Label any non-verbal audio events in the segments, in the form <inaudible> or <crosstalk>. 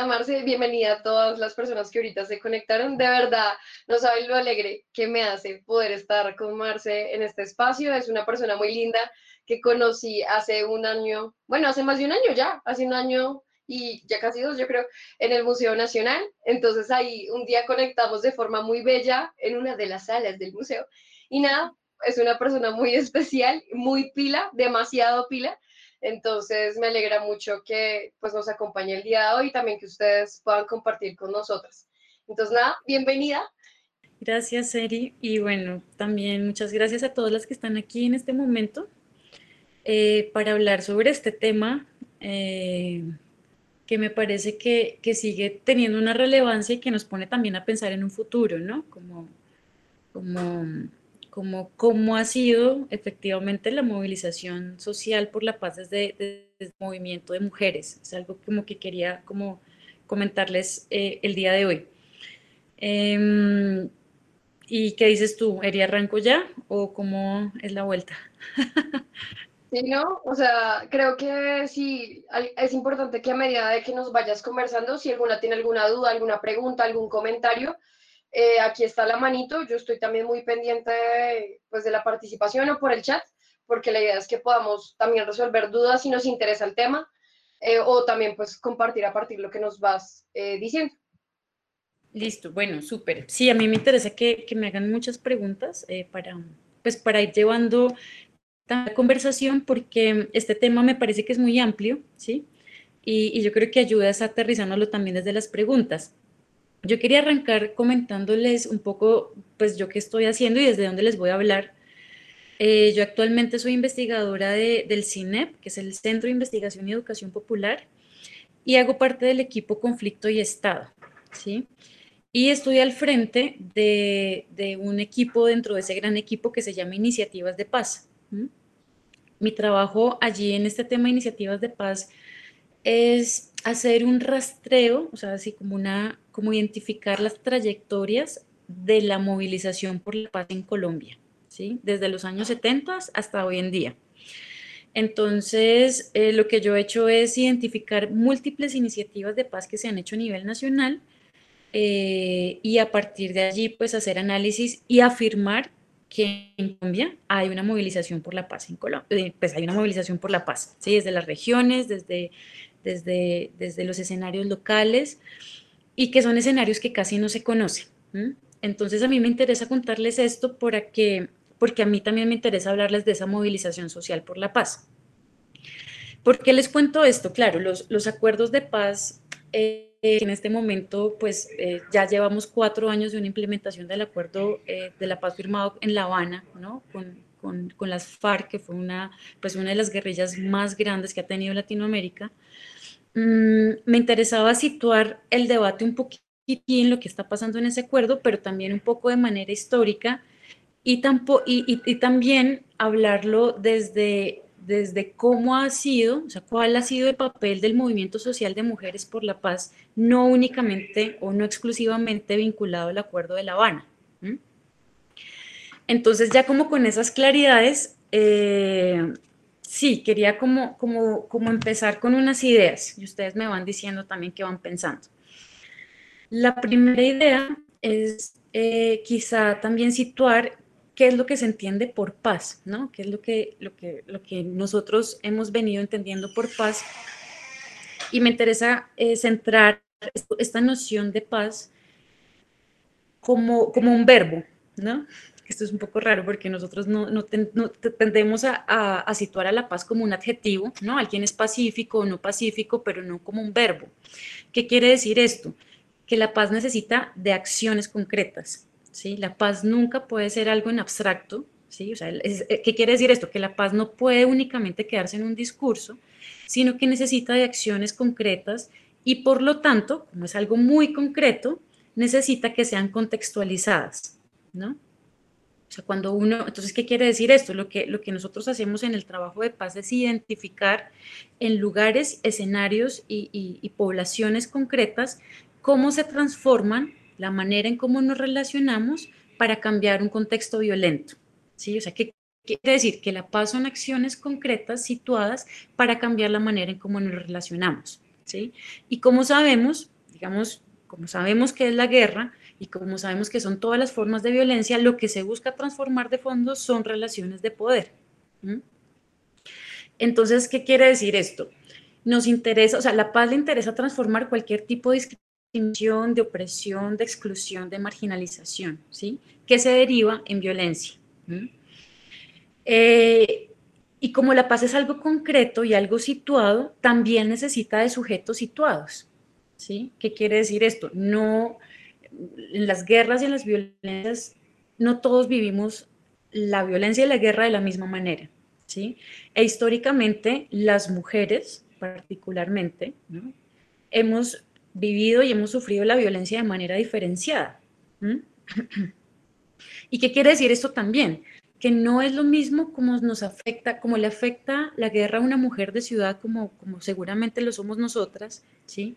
bienvenida Marce, bienvenida a todas las personas que ahorita se conectaron. De verdad, no saben lo alegre que me hace poder estar con Marce en este espacio. Es una persona muy linda que conocí hace un año, bueno, hace más de un año ya, hace un año y ya casi dos, yo creo, en el Museo Nacional. Entonces ahí un día conectamos de forma muy bella en una de las salas del museo. Y nada, es una persona muy especial, muy pila, demasiado pila. Entonces me alegra mucho que pues nos acompañe el día de hoy y también que ustedes puedan compartir con nosotras. Entonces nada, bienvenida. Gracias, Eri. Y bueno, también muchas gracias a todas las que están aquí en este momento eh, para hablar sobre este tema eh, que me parece que, que, sigue teniendo una relevancia y que nos pone también a pensar en un futuro, ¿no? Como, como como cómo ha sido efectivamente la movilización social por la paz desde, el movimiento de mujeres. Es algo como que quería como comentarles eh, el día de hoy. Em, ¿Y qué dices tú? ¿Eri arranco ya o cómo es la vuelta? Sí, no, o sea, creo que sí, es importante que a medida de que nos vayas conversando, si alguna tiene alguna duda, alguna pregunta, algún comentario, eh, aquí está la manito, yo estoy también muy pendiente pues, de la participación o por el chat, porque la idea es que podamos también resolver dudas si nos interesa el tema, eh, o también pues compartir a partir de lo que nos vas eh, diciendo. Listo, bueno, súper. Sí, a mí me interesa que, que me hagan muchas preguntas para, pues, para ir llevando la conversación, porque este tema me parece que es muy amplio, ¿sí? Y, yo creo que ayuda a aterrizándolo también desde las preguntas. Yo quería arrancar comentándoles un poco, pues yo qué estoy haciendo y desde dónde les voy a hablar. Eh, yo actualmente soy investigadora del CINEP, que es el Centro de Investigación y Educación Popular, y hago parte del equipo Conflicto y Estado, ¿sí? Y estoy al frente de, un equipo dentro de ese gran equipo que se llama Iniciativas de Paz. Mi trabajo allí en este tema de Iniciativas de Paz es hacer un rastreo, o sea, así como una, como identificar las trayectorias de la movilización por la paz en Colombia, ¿sí? Desde los años 70 hasta hoy en día. Entonces, eh, lo que yo he hecho es identificar múltiples iniciativas de paz que se han hecho a nivel nacional eh, y a partir de allí, pues hacer análisis y afirmar que en Colombia hay una movilización por la paz en Colombia, eh, pues hay una movilización por la paz, ¿sí? desde las regiones, desde desde, desde los escenarios locales y que son escenarios que casi no se conocen. Entonces a mí me interesa contarles esto porque, porque a mí también me interesa hablarles de esa movilización social por la paz. ¿Por qué les cuento esto? Claro, los, los acuerdos de paz eh, en este momento, pues eh, ya llevamos cuatro años de una implementación del acuerdo eh, de la paz firmado en La Habana, ¿no? Con, con, con, las FARC, que fue una, pues una de las guerrillas más grandes que ha tenido Latinoamérica. Mm, me interesaba situar el debate un poquito en lo que está pasando en ese acuerdo, pero también un poco de manera histórica y, y, también hablarlo desde, desde cómo ha sido, o sea, cuál ha sido el papel del movimiento social de mujeres por la paz, no únicamente o no exclusivamente vinculado al acuerdo de La Habana. Entonces, ya como con esas claridades, eh, sí, quería como, como, como empezar con unas ideas y ustedes me van diciendo también qué van pensando. La primera idea es eh, quizá también situar qué es lo que se entiende por paz, ¿no? ¿Qué es lo que, lo que, lo que nosotros hemos venido entendiendo por paz? Y me interesa eh, centrar esta noción de paz como, como un verbo, ¿no? Esto es un poco raro porque nosotros no, no, tendemos a, a, situar a la paz como un adjetivo, ¿no? Alguien es pacífico o no pacífico, pero no como un verbo. ¿Qué quiere decir esto? Que la paz necesita de acciones concretas, ¿sí? La paz nunca puede ser algo en abstracto, ¿sí? O sea, eh, ¿qué quiere decir esto? Que la paz no puede únicamente quedarse en un discurso, sino que necesita de acciones concretas y por lo tanto, como es algo muy concreto, necesita que sean contextualizadas, ¿no? O sea, cuando uno, entonces, ¿qué quiere decir esto? Lo que, lo que nosotros hacemos en el trabajo de paz es identificar en lugares, escenarios y, poblaciones concretas cómo se transforman la manera en cómo nos relacionamos para cambiar un contexto violento. ¿sí? O sea, ¿qué quiere decir? Que la paz son acciones concretas situadas para cambiar la manera en cómo nos relacionamos. ¿sí? Y como sabemos, digamos, como sabemos que es la guerra y como sabemos que son todas las formas de violencia, lo que se busca transformar de fondo son relaciones de poder. Entonces, ¿qué quiere decir esto? Nos interesa, o sea, la paz le interesa transformar cualquier tipo de discriminación, de opresión, de exclusión, de marginalización, ¿sí? Que se deriva en violencia. Eh, y como la paz es algo concreto y algo situado, también necesita de sujetos situados. ¿sí? ¿Qué quiere decir esto? No, en las guerras y en las violencias, no todos vivimos la violencia y la guerra de la misma manera. ¿sí? E históricamente, las mujeres, particularmente, hemos vivido y hemos sufrido la violencia de manera diferenciada. ¿Y qué quiere decir esto también? que no es lo mismo como nos afecta, como le afecta la guerra a una mujer de ciudad, como, como seguramente lo somos nosotras, ¿sí?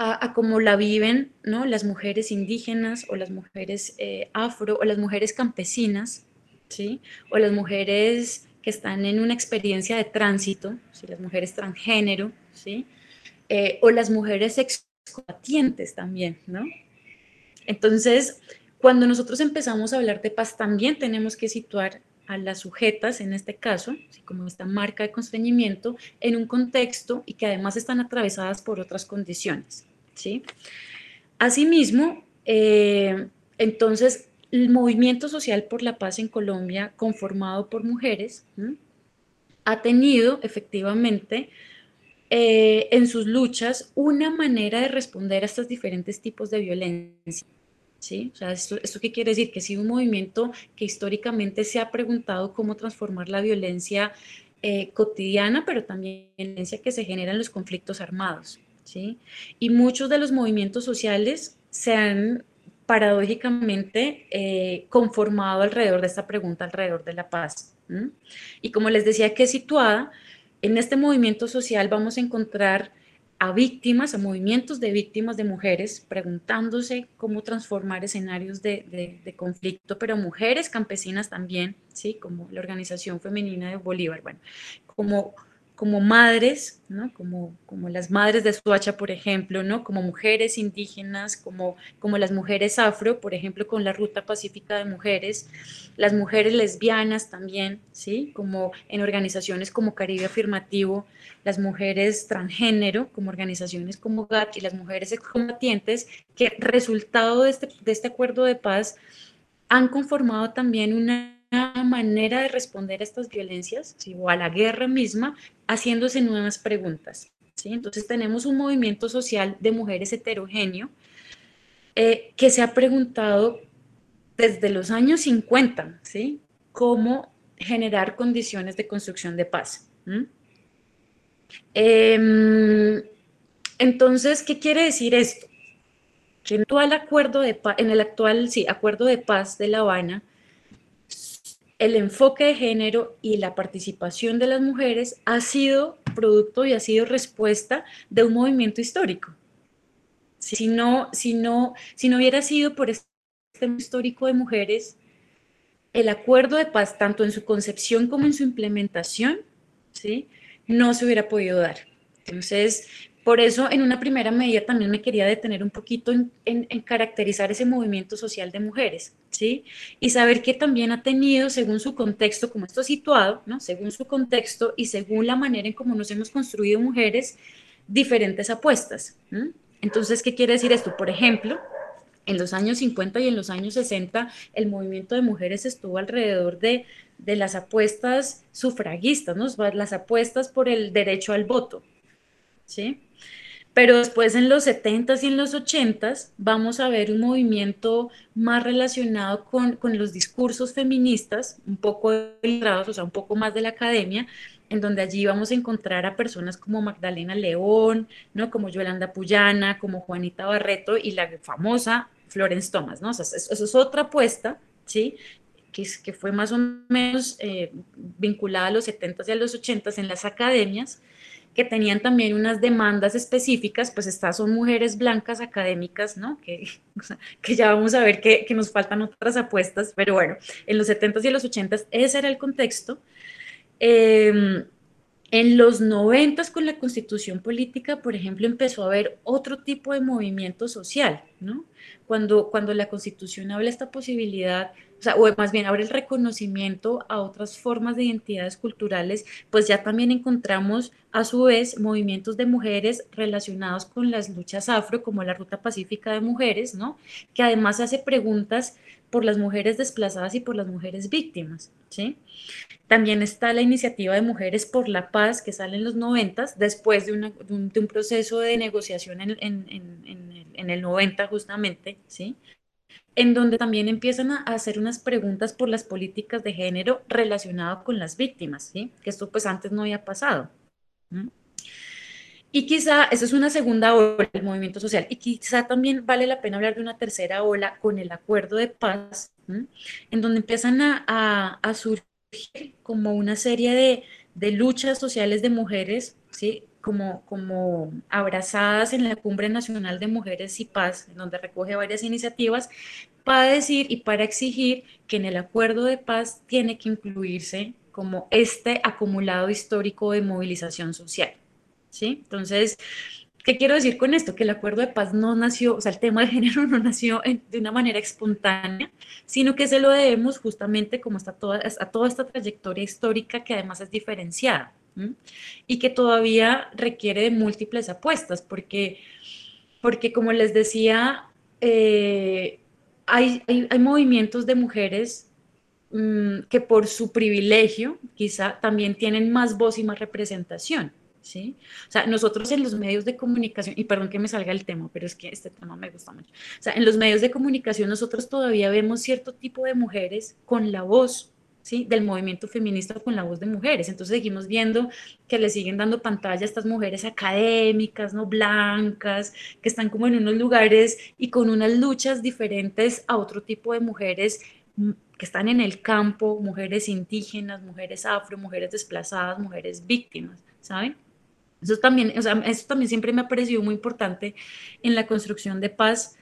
A, como la viven ¿no? las mujeres indígenas o las mujeres eh, afro o las mujeres campesinas, ¿sí? O las mujeres que están en una experiencia de tránsito, ¿sí? las mujeres transgénero, ¿sí? Eh, o las mujeres excombatientes también, ¿no? Entonces, cuando nosotros empezamos a hablar de paz, también tenemos que situar a las sujetas, en este caso, como esta marca de constreñimiento, en un contexto y que además están atravesadas por otras condiciones. ¿Sí? Asimismo, eh, entonces, el movimiento social por la paz en Colombia, conformado por mujeres, ha tenido efectivamente eh, en sus luchas una manera de responder a estos diferentes tipos de violencia ¿sí? O sea, ¿esto, qué quiere decir? Que sido un movimiento que históricamente se ha preguntado cómo transformar la violencia eh, cotidiana, pero también la violencia que se genera en los conflictos armados, ¿sí? Y muchos de los movimientos sociales se han paradójicamente eh, conformado alrededor de esta pregunta, alrededor de la paz. Y como les decía que situada, en este movimiento social vamos a encontrar a víctimas, a movimientos de víctimas de mujeres, preguntándose cómo transformar escenarios de, de, conflicto, pero mujeres campesinas también, ¿sí? como la Organización Femenina de Bolívar, bueno, como como madres, ¿no? como, como las madres de Suacha, por ejemplo, ¿no? como mujeres indígenas, como, como las mujeres afro, por ejemplo, con la Ruta Pacífica de Mujeres, las mujeres lesbianas también, ¿sí? como en organizaciones como Caribe Afirmativo, las mujeres transgénero, como organizaciones como GATT y las mujeres excombatientes, que resultado de este, de este acuerdo de paz han conformado también una manera de responder a estas violencias o a la guerra misma haciéndose nuevas preguntas. ¿sí? Entonces tenemos un movimiento social de mujeres heterogéneo eh, que se ha preguntado desde los años 50, ¿sí? Cómo generar condiciones de construcción de paz. Em, entonces, ¿qué quiere decir esto? Que en, el acuerdo de en el actual sí, acuerdo de paz de La Habana, el enfoque de género y la participación de las mujeres ha sido producto y ha sido respuesta de un movimiento histórico. Si no, si no, si no hubiera sido por este histórico de mujeres, el acuerdo de paz, tanto en su concepción como en su implementación, ¿sí? no se hubiera podido dar. Entonces, por eso, en una primera medida, también me quería detener un poquito en, caracterizar ese movimiento social de mujeres, ¿sí? Y saber que también ha tenido, según su contexto, como esto situado, ¿no? Según su contexto y según la manera en cómo nos hemos construido mujeres, diferentes apuestas. Entonces, ¿qué quiere decir esto? Por ejemplo, en los años 50 y en los años 60, el movimiento de mujeres estuvo alrededor de, de las apuestas sufragistas, ¿no? Las apuestas por el derecho al voto, ¿sí? Pero después en los 70s y en los 80s vamos a ver un movimiento más relacionado con, los discursos feministas, un poco o sea, un poco más de la academia, en donde allí vamos a encontrar a personas como Magdalena León, ¿no? como Yolanda Puyana, como Juanita Barreto y la famosa Florence Thomas. ¿no? eso, es otra apuesta, ¿sí? Que, que fue más o menos eh, vinculada a los 70s y a los 80s en las academias, que tenían también unas demandas específicas, pues estas son mujeres blancas académicas, ¿no? Que, <laughs> que ya vamos a ver que, que, nos faltan otras apuestas, pero bueno, en los 70s y los 80s ese era el contexto. Em, En los noventas con la constitución política, por ejemplo, empezó a haber otro tipo de movimiento social, ¿no? Cuando, cuando la constitución habla esta posibilidad, o, sea, o más bien abre el reconocimiento a otras formas de identidades culturales, pues ya también encontramos a su vez movimientos de mujeres relacionados con las luchas afro, como la Ruta Pacífica de Mujeres, ¿no? Que además hace preguntas por las mujeres desplazadas y por las mujeres víctimas, ¿sí? También está la iniciativa de Mujeres por la Paz, que sale en los 90, después de, un, proceso de negociación en, en, el 90 justamente, ¿sí? En donde también empiezan a hacer unas preguntas por las políticas de género relacionadas con las víctimas, ¿sí? que esto pues antes no había pasado. Y quizá, eso es una segunda ola del movimiento social, y quizá también vale la pena hablar de una tercera ola con el acuerdo de paz, en donde empiezan a, a surgir como una serie de, de luchas sociales de mujeres, ¿sí? Como, como abrazadas en la Cumbre Nacional de Mujeres y Paz, en donde recoge varias iniciativas, para decir y para exigir que en el acuerdo de paz tiene que incluirse como este acumulado histórico de movilización social. ¿sí? Entonces, ¿Qué quiero decir con esto? Que el acuerdo de paz no nació, o sea, el tema de género <laughs> no nació de una manera espontánea, sino que se lo debemos justamente como está toda, a toda esta trayectoria histórica que además es diferenciada y que todavía requiere de múltiples apuestas, porque, porque como les decía, eh, hay, hay, movimientos de mujeres mm, que por su privilegio quizá también tienen más voz y más representación. ¿sí? O sea, nosotros en los medios de comunicación, y perdón que me salga el tema, pero es que este tema me gusta mucho. O sea, en los medios de comunicación nosotros todavía vemos cierto tipo de mujeres con la voz, ¿sí? Del movimiento feminista con la voz de mujeres. Entonces seguimos viendo que le siguen dando pantalla a estas mujeres académicas, ¿no? Blancas, que están como en unos lugares y con unas luchas diferentes a otro tipo de mujeres mm, que están en el campo, mujeres indígenas, mujeres afro, mujeres desplazadas, mujeres víctimas, ¿saben? Eso también, o sea, eso también siempre me ha parecido muy importante en la construcción de paz,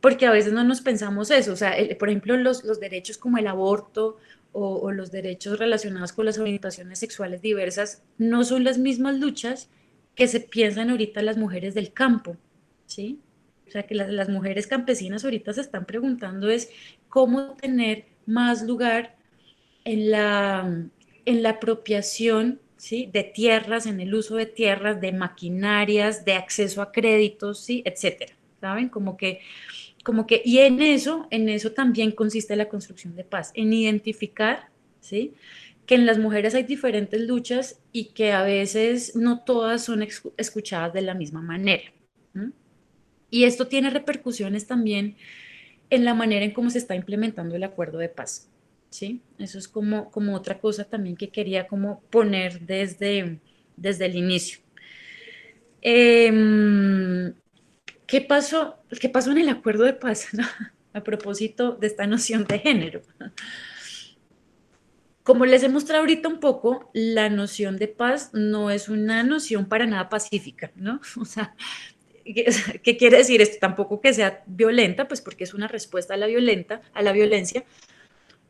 porque a veces no nos pensamos eso. O sea, por ejemplo, los, los, derechos como el aborto o, los derechos relacionados con las orientaciones sexuales diversas no son las mismas luchas que se piensan ahorita las mujeres del campo, ¿sí? O sea, que las, las mujeres campesinas ahorita se están preguntando es cómo tener más lugar en la, en la apropiación de tierras, en el uso de tierras, de maquinarias, de acceso a créditos, ¿sí? etcétera. ¿Saben? Como que, como que, y en eso, en eso también consiste la construcción de paz, en identificar, ¿sí? que en las mujeres hay diferentes luchas y que a veces no todas son escuchadas de la misma manera. Y esto tiene repercusiones también en la manera en cómo se está implementando el acuerdo de paz. ¿sí? Eso es como, como otra cosa también que quería como poner desde, desde el inicio. Em, ¿qué, pasó, ¿Qué pasó en el acuerdo de paz <laughs> a propósito de esta noción de género? Como les he mostrado ahorita un poco, la noción de paz no es una noción para nada pacífica, ¿no? <laughs> O sea, <laughs> ¿qué, quiere decir esto? Tampoco que sea violenta, pues porque es una respuesta a la violenta, a la violencia,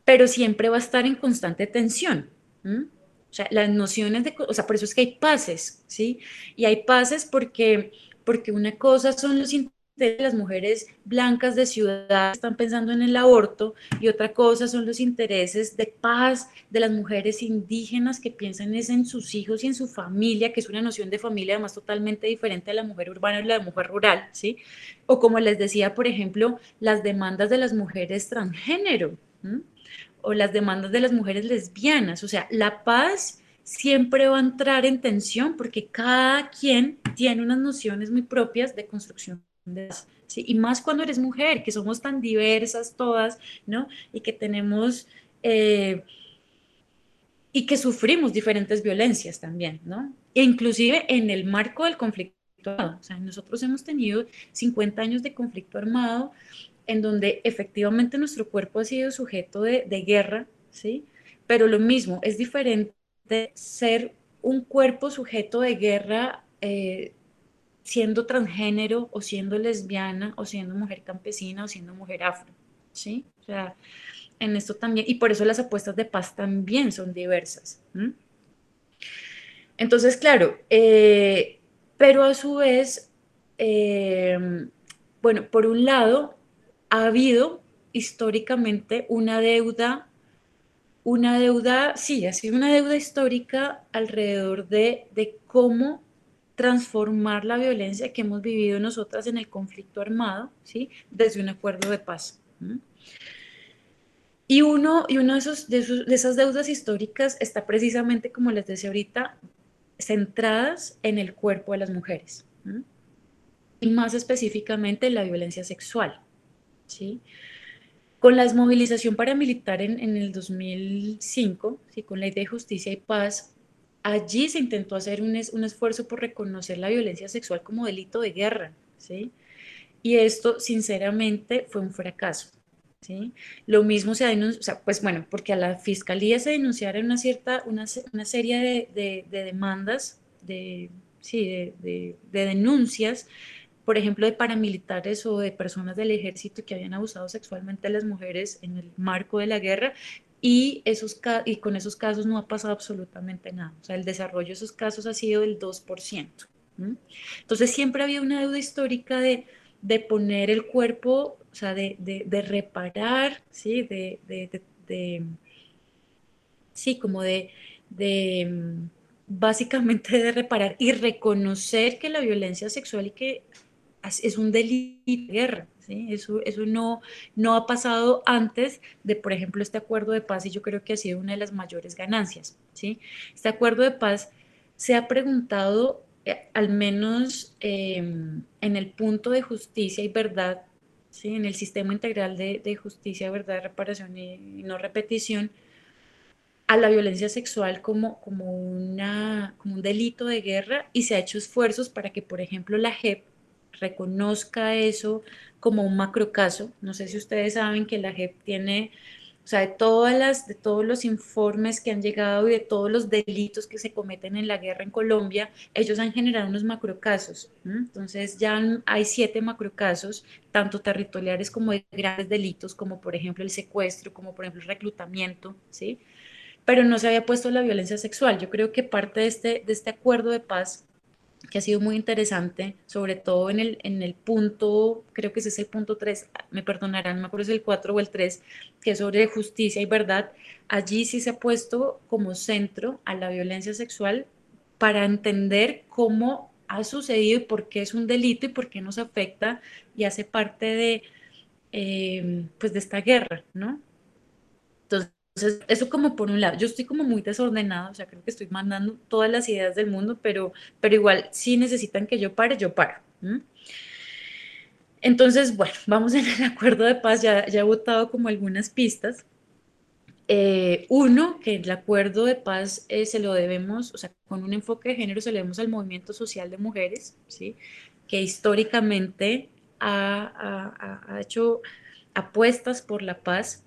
pero siempre va a estar en constante tensión. O sea, las nociones de, o sea, por eso es que hay pases, ¿sí? Y hay pases porque, porque una cosa son los intereses de las mujeres blancas de ciudad que están pensando en el aborto y otra cosa son los intereses de paz de las mujeres indígenas que piensan es en sus hijos y en su familia, que es una noción de familia además totalmente diferente a la mujer urbana y la mujer rural, ¿sí? O como les decía, por ejemplo, las demandas de las mujeres transgénero, o las demandas de las mujeres lesbianas. O sea, la paz siempre va a entrar en tensión porque cada quien tiene unas nociones muy propias de construcción de. Y más cuando eres mujer, que somos tan diversas todas, ¿no? Y que tenemos... Eh, y que sufrimos diferentes violencias también, ¿no? E inclusive en el marco del conflicto armado. O sea, nosotros hemos tenido 50 años de conflicto armado en donde efectivamente nuestro cuerpo ha sido sujeto de, guerra, ¿sí? Pero lo mismo, es diferente ser un cuerpo sujeto de guerra eh, siendo transgénero o siendo lesbiana o siendo mujer campesina o siendo mujer afro, ¿sí? O sea, en esto también, y por eso las apuestas de paz también son diversas. Entonces, claro, eh, pero a su vez, eh, bueno, por un lado, ha habido históricamente una deuda, una deuda, sí, ha sido una deuda histórica alrededor de, de cómo transformar la violencia que hemos vivido nosotras en el conflicto armado, ¿sí? Desde un acuerdo de paz. Y uno, y uno de, esos, de, esas deudas históricas está precisamente, como les decía ahorita, centradas en el cuerpo de las mujeres. Y más específicamente en la violencia sexual. ¿sí? Con la desmovilización paramilitar en, en el 2005, ¿sí? con la ley de justicia y paz, allí se intentó hacer un, un, esfuerzo por reconocer la violencia sexual como delito de guerra, ¿sí? Y esto, sinceramente, fue un fracaso, ¿sí? Lo mismo se ha denunciado, o sea, pues bueno, porque a la fiscalía se denunciaron una cierta, una, una serie de, de, demandas, de, sí, de, de denuncias, por ejemplo, de paramilitares o de personas del ejército que habían abusado sexualmente a las mujeres en el marco de la guerra y, esos, y con esos casos no ha pasado absolutamente nada. O sea, el desarrollo de esos casos ha sido del 2%. Entonces siempre había una deuda histórica de, de poner el cuerpo, o sea, de, de, de reparar, ¿sí? De, sí, como de, de, básicamente de reparar y reconocer que la violencia sexual y que es un delito de guerra, eso, eso no, no ha pasado antes de, por ejemplo, este acuerdo de paz y yo creo que ha sido una de las mayores ganancias. ¿sí? Este acuerdo de paz se ha preguntado, eh, al menos em, en el punto de justicia y verdad, ¿sí? en el sistema integral de, justicia, verdad, reparación y, no repetición, a la violencia sexual como, como, una, como un delito de guerra y se ha hecho esfuerzos para que, por ejemplo, la JEP reconozca eso como un macrocaso. No sé si ustedes saben que la JEP tiene, o sea, de, todas las, de todos los informes que han llegado y de todos los delitos que se cometen en la guerra en Colombia, ellos han generado unos macrocasos. Entonces ya hay siete macrocasos, tanto territoriales como de grandes delitos, como por ejemplo el secuestro, como por ejemplo el reclutamiento, ¿sí? Pero no se había puesto la violencia sexual. Yo creo que parte de este, de este acuerdo de paz que ha sido muy interesante, sobre todo en el, en el punto, creo que ese es el punto 3, me perdonarán, no me acuerdo si es el 4 o el 3, que es sobre justicia y verdad. Allí sí se ha puesto como centro a la violencia sexual para entender cómo ha sucedido y por qué es un delito y por qué nos afecta y hace parte de, eh, pues de esta guerra, ¿no? Entonces, eso como por un lado, yo estoy como muy desordenada, o sea, creo que estoy mandando todas las ideas del mundo, pero, pero igual, si necesitan que yo pare, yo paro. Entonces, bueno, <laughs> vamos en el acuerdo de paz, ya, ya he votado como algunas pistas. Eh, uno, que el acuerdo de paz eh, se lo debemos, o sea, con un enfoque de género se lo debemos al movimiento social de mujeres, ¿sí? que históricamente ha, ha, ha hecho apuestas por la paz.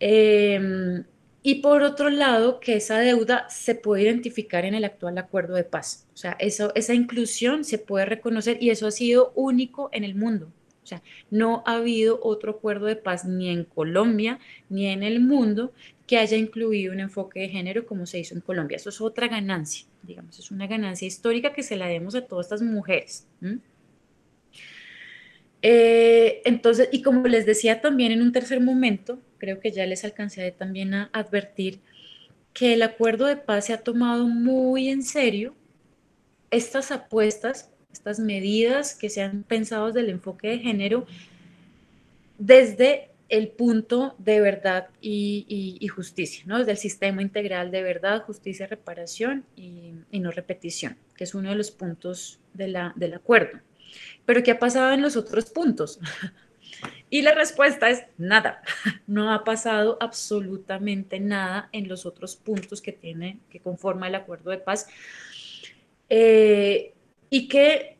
Em, y por otro lado, que esa deuda se puede identificar en el actual acuerdo de paz. O sea, eso, esa inclusión se puede reconocer y eso ha sido único en el mundo. O sea, no ha habido otro acuerdo de paz ni en Colombia ni en el mundo que haya incluido un enfoque de género como se hizo en Colombia. Eso es otra ganancia, digamos, es una ganancia histórica que se la demos a todas estas mujeres. Eh, entonces, y como les decía también en un tercer momento, creo que ya les alcancé también a advertir que el acuerdo de paz se ha tomado muy en serio estas apuestas, estas medidas que se han pensado desde el enfoque de género desde el punto de verdad y, justicia, ¿no? desde el sistema integral de verdad, justicia, reparación y, no repetición, que es uno de los puntos del acuerdo. Pero ¿qué ha pasado en los otros puntos? Y la respuesta es nada. No ha pasado absolutamente nada en los otros puntos que tiene, que conforma el acuerdo de paz. Eh, y que,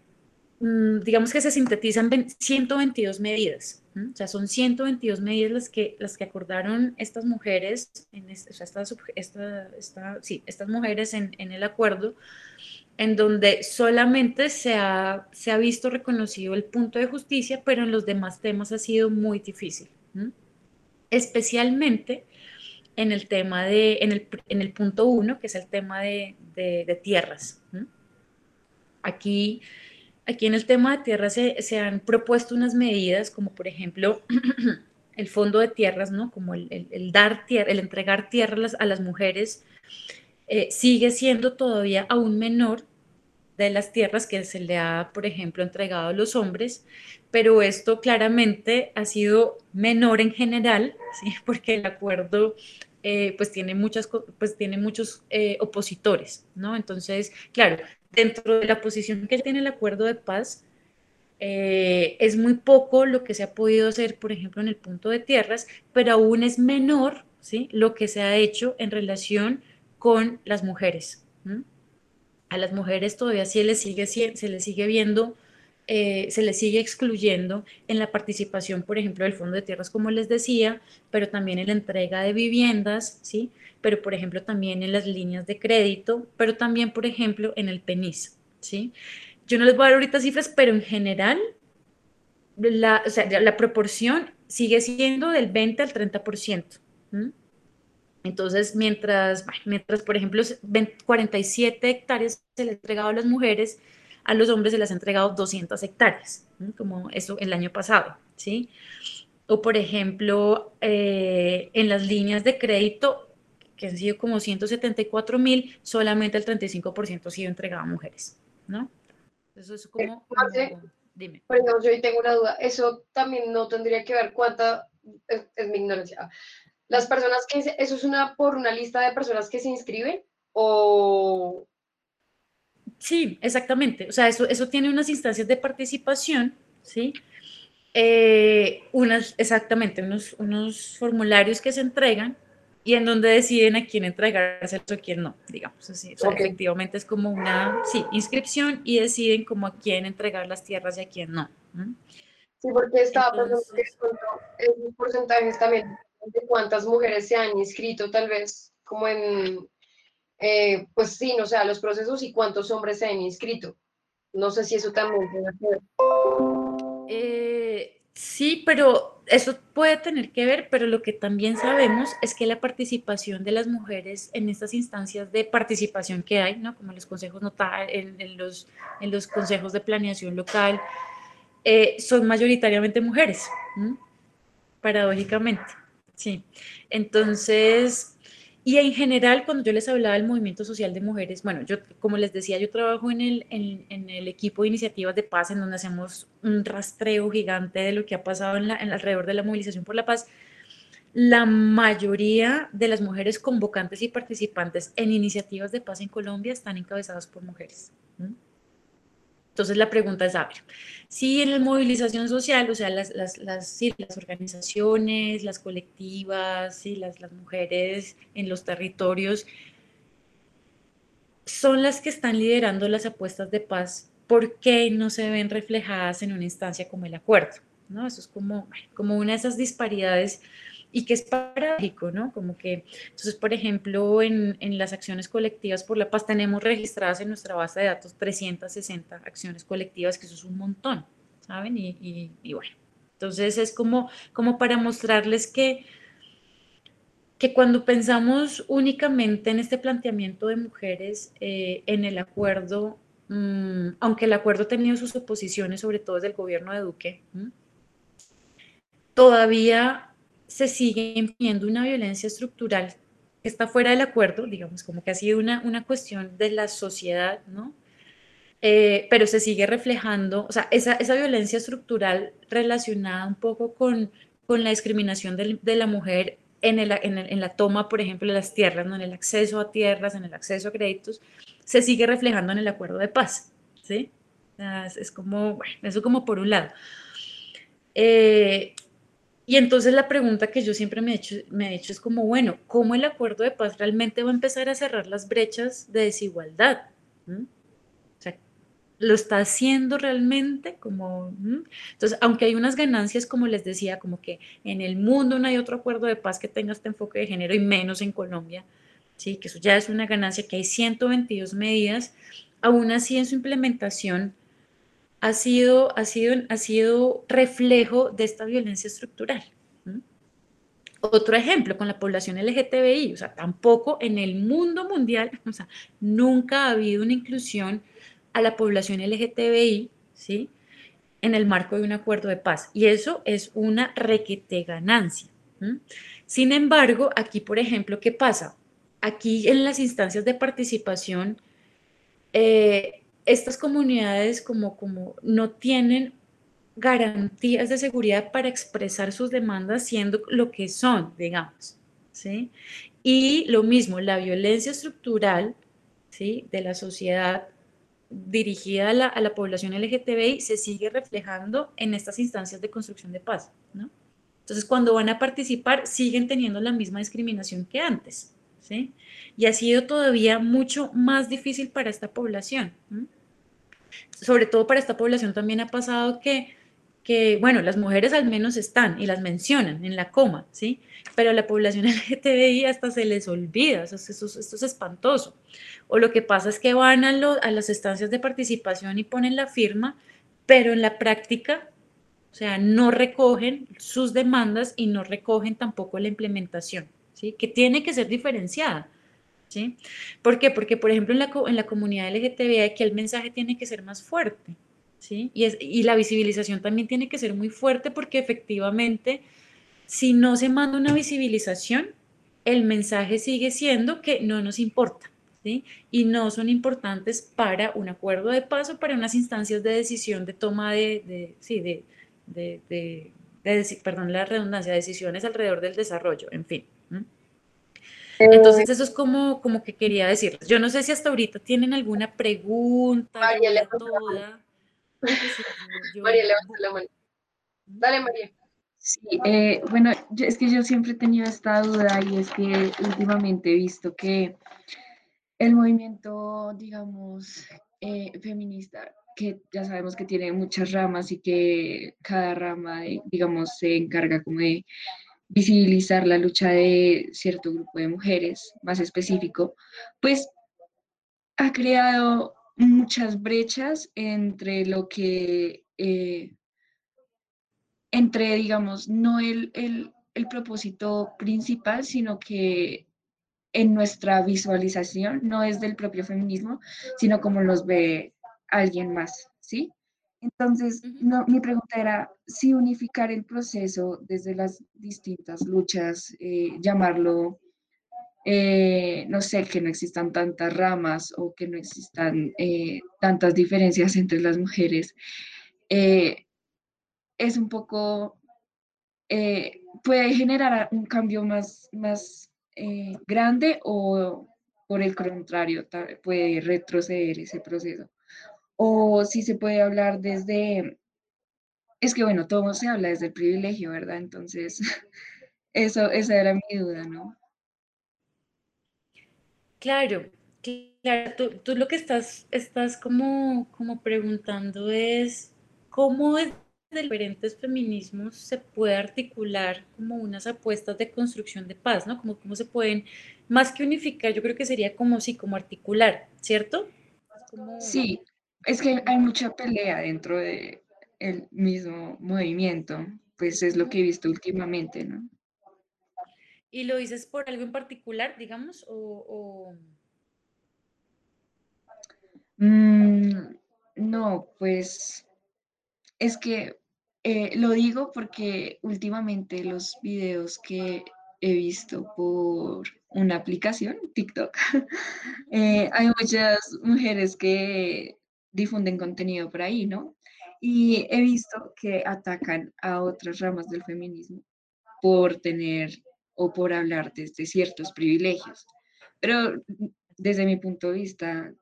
mm, digamos que se sintetizan 122 medidas. O sea, son 122 medidas las que, las que acordaron estas mujeres, en estas mujeres en el acuerdo en donde solamente se ha, se ha visto reconocido el punto de justicia, pero en los demás temas ha sido muy difícil. Especialmente en el tema de, en el, en el punto uno, que es el tema de, de, tierras. Aquí, aquí en el tema de tierras se, han propuesto unas medidas como por ejemplo <clears throat> el fondo de tierras, ¿no? como el, dar tierra, el entregar tierras a las mujeres eh, sigue siendo todavía aún menor de las tierras que se le ha, por ejemplo, entregado a los hombres, pero esto claramente ha sido menor en general, <laughs> ¿sí? porque el acuerdo eh, pues tiene, muchas, pues tiene muchos eh, opositores, ¿no? Entonces, claro, dentro de la posición que tiene el acuerdo de paz, es muy poco lo que se ha podido hacer, por ejemplo, en el punto de tierras, pero aún es menor ¿sí? lo que se ha hecho en relación con las mujeres. A las mujeres todavía sí les sigue, se les sigue viendo, eh, se les sigue excluyendo en la participación, por ejemplo, del Fondo de Tierras, como les decía, pero también en la entrega de viviendas, ¿sí? Pero, por ejemplo, también en las líneas de crédito, pero también, por ejemplo, en el PENIS, ¿sí? Yo no les voy a dar ahorita cifras, pero en general, la, la proporción sigue siendo del 20 al 30%. Entonces, mientras, mientras por ejemplo, 47 hectáreas se le ha entregado a las mujeres, a los hombres se les ha entregado 200 hectáreas, como eso el año pasado, ¿sí? O, por ejemplo, eh, en las líneas de crédito, que han sido como 174 mil, solamente el 35% ha sido entregado a mujeres, ¿no? Eso es como... Eh, dime. Perdón, yo tengo una duda. Eso también no tendría que ver cuánta, es mi ignorancia, las personas que, ¿eso es una por una lista de personas que se inscriben o...? Sí, exactamente. O sea, eso, eso tiene unas instancias de participación, ¿sí? Eh, unas, exactamente, unos, unos formularios que se entregan y en donde deciden a quién entregarse o a quién no, digamos así. O sea, efectivamente es como una, sí, inscripción y deciden como a quién entregar las tierras y a quién no. Sí, porque estaba pensando que esos porcentajes también de cuántas mujeres se han inscrito, tal vez como en, eh, pues sí, no sé, los procesos y cuántos hombres se han inscrito. No sé si eso también tiene que ver. Eh, sí, pero eso puede tener que ver, pero lo que también sabemos es que la participación de las mujeres en estas instancias de participación que hay, ¿no? como en los consejos notarios, en, los, en los consejos de planeación local, eh, son mayoritariamente mujeres, paradójicamente. Sí, entonces, y en general, cuando yo les hablaba del movimiento social de mujeres, bueno, yo, como les decía, yo trabajo en el, en, el equipo de iniciativas de paz, en donde hacemos un rastreo gigante de lo que ha pasado en la, alrededor de la movilización por la paz. La mayoría de las mujeres convocantes y participantes en iniciativas de paz en Colombia están encabezadas por mujeres. Entonces la pregunta es, a ver, si en la movilización social, o sea, las, las, las, las organizaciones, las colectivas, ¿sí? las, las mujeres en los territorios, son las que están liderando las apuestas de paz, ¿por qué no se ven reflejadas en una instancia como el acuerdo? ¿No? Eso es como, como una de esas disparidades y que es paradójico, ¿no? Como que, entonces, por ejemplo, en, en, las acciones colectivas por la paz tenemos registradas en nuestra base de datos 360 acciones colectivas, que eso es un montón, ¿saben? Y, y, bueno, entonces es como, como para mostrarles que, que cuando pensamos únicamente en este planteamiento de mujeres eh, en el acuerdo, mm, aunque el acuerdo ha tenido sus oposiciones, sobre todo desde el gobierno de Duque, todavía se sigue imponiendo una violencia estructural que está fuera del acuerdo, digamos, como que ha sido una, una cuestión de la sociedad, ¿no? Eh, pero se sigue reflejando, o sea, esa, esa violencia estructural relacionada un poco con, con la discriminación de, de la mujer en, el, en, la toma, por ejemplo, de las tierras, ¿no? en el acceso a tierras, en el acceso a créditos, se sigue reflejando en el acuerdo de paz, ¿sí? Es como, bueno, eso como por un lado. Eh, y entonces la pregunta que yo siempre me he, hecho, me he hecho es como, bueno, ¿cómo el acuerdo de paz realmente va a empezar a cerrar las brechas de desigualdad? ¿Mm? O sea, ¿lo está haciendo realmente? Como, ¿Mm? Entonces, aunque hay unas ganancias, como les decía, como que en el mundo no hay otro acuerdo de paz que tenga este enfoque de género y menos en Colombia, ¿sí? que eso ya es una ganancia, que hay 122 medidas, aún así en su implementación ha sido, ha sido, ha sido reflejo de esta violencia estructural. Otro ejemplo con la población LGTBI, o sea, tampoco en el mundo mundial, <laughs> o sea, nunca ha habido una inclusión a la población LGTBI, ¿sí? En el marco de un acuerdo de paz. Y eso es una requete ganancia. Sin embargo, aquí, por ejemplo, ¿qué pasa? Aquí en las instancias de participación, eh, estas comunidades como, como no tienen garantías de seguridad para expresar sus demandas siendo lo que son, digamos. ¿sí? Y lo mismo, la violencia estructural ¿sí? de la sociedad dirigida a la, a la, población LGTBI se sigue reflejando en estas instancias de construcción de paz. ¿no? Entonces, cuando van a participar, siguen teniendo la misma discriminación que antes. ¿sí? Y ha sido todavía mucho más difícil para esta población. Sobre todo para esta población también ha pasado que que, bueno, las mujeres al menos están y las mencionan en la coma, ¿sí? Pero la población <laughs> LGTBI hasta se les olvida, esto, es espantoso. O lo que pasa es que van a, a las estancias de participación y ponen la firma, pero en la práctica, o sea, no recogen sus demandas y no recogen tampoco la implementación, ¿sí? Que tiene que ser diferenciada. ¿Sí? ¿Por qué? Porque, por ejemplo, en la, en la comunidad LGTBI aquí el mensaje tiene que ser más fuerte, y, y la visibilización también tiene que ser muy fuerte porque efectivamente, si no se manda una visibilización, el mensaje sigue siendo que no nos importa. ¿Sí? y no son importantes para un acuerdo de paso, para unas instancias de decisión, de toma de, de sí, de, de, de, perdón, la redundancia, decisiones alrededor del desarrollo, en fin. Eh, Entonces, eso es como, como que quería decir. Yo no sé si hasta ahorita tienen alguna pregunta, alguna duda. María, levanta la mano. Dale, María. Sí, eh, bueno, es que yo siempre he tenido esta duda y es que últimamente he visto que el movimiento, digamos, eh, feminista, que ya sabemos que tiene muchas ramas y que cada rama, digamos, se encarga como de visibilizar la lucha de cierto grupo de mujeres más específico, pues ha creado muchas brechas entre lo que, eh, entre, digamos, no el, el, el propósito principal, sino que en nuestra visualización no es del propio feminismo, sino como los ve alguien más, ¿sí? Entonces, no, mi pregunta era si unificar el proceso desde las distintas luchas, eh, llamarlo eh, no sé, que no existan tantas ramas o que no existan eh, tantas diferencias entre las mujeres, es un poco, puede generar un cambio más, más grande o por el contrario, puede retroceder ese proceso. O si se puede hablar desde, es que bueno, todo se habla desde el privilegio, ¿verdad? Entonces, <laughs> eso, esa era mi duda, ¿no? Claro, claro, tú, lo que estás, estás como, como preguntando es cómo desde diferentes feminismos se puede articular como unas apuestas de construcción de paz, ¿no? Como cómo se pueden, más que unificar, yo creo que sería como sí, como articular, ¿cierto? Sí, es que hay mucha pelea dentro de el mismo movimiento, pues es lo que he visto últimamente, ¿no? ¿Y lo dices por algo en particular, digamos? O, mm, no, pues es que eh, lo digo porque últimamente los videos que he visto por una aplicación, TikTok, <laughs> eh, hay muchas mujeres que difunden contenido por ahí, ¿no? Y he visto que atacan a otras ramas del feminismo por tener o por hablar desde ciertos privilegios. Pero desde mi punto de vista,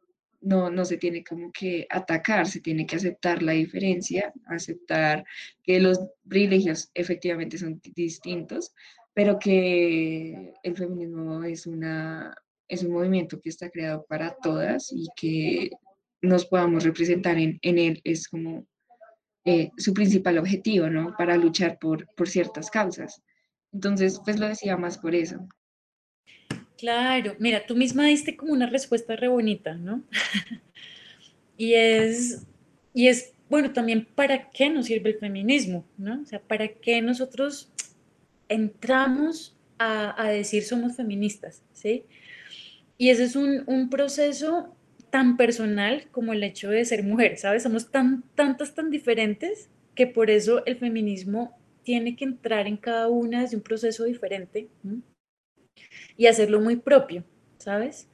no, no se tiene como que atacar, se tiene que aceptar la diferencia, aceptar que los privilegios efectivamente son distintos, pero que el feminismo es, una, es un movimiento que está creado para todas y que nos podamos representar en, en él es como eh, su principal objetivo, ¿no? Para luchar por, por ciertas causas. Entonces, pues lo decía más por eso. Claro, mira, tú misma diste como una respuesta re bonita, ¿no? <laughs> y es, y es, bueno, también para qué nos sirve el feminismo, ¿no? O sea, para qué nosotros entramos a, decir somos feministas, ¿sí? Y ese es un, un, proceso tan personal como el hecho de ser mujer, ¿sabes? Somos tan, tantas, tan diferentes que por eso el feminismo tiene que entrar en cada una desde un proceso diferente y hacerlo muy propio, ¿sabes?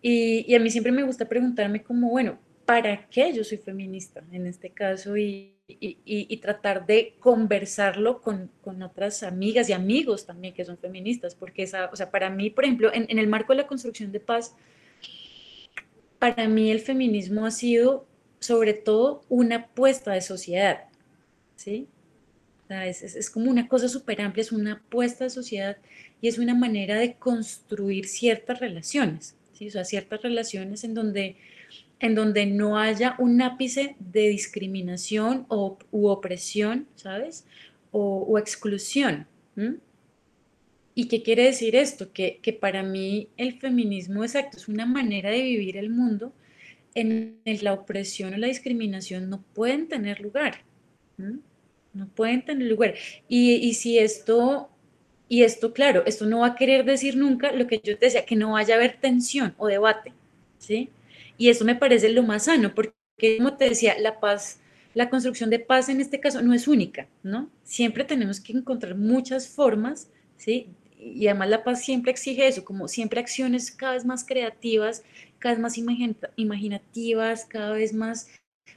Y, y, a mí siempre me gusta preguntarme como, bueno, ¿para qué yo soy feminista en este caso? Y, y, tratar de conversarlo con, con, otras amigas y amigos también que son feministas, porque esa, o sea, para mí, por ejemplo, en, en, el marco de la construcción de paz, para mí el feminismo ha sido sobre todo una apuesta de sociedad, ¿sí? O es, como una cosa súper amplia, es una apuesta de sociedad y es una manera de construir ciertas relaciones, ¿sí? O sea, ciertas relaciones en donde en donde no haya un ápice de discriminación o, u opresión, ¿sabes? O, exclusión. ¿Y qué quiere decir esto? Que, para mí el feminismo exacto es una manera de vivir el mundo en el que la opresión o la discriminación no pueden tener lugar. No pueden tener lugar. Y, y si esto, y esto, claro, esto no va a querer decir nunca lo que yo te decía, que no vaya a haber tensión o debate, ¿sí? Y eso me parece lo más sano, porque como te decía, la paz, la construcción de paz en este caso no es única, ¿no? Siempre tenemos que encontrar muchas formas, ¿sí? Y además la paz siempre exige eso, como siempre acciones cada vez más creativas, cada vez más imaginativas, cada vez más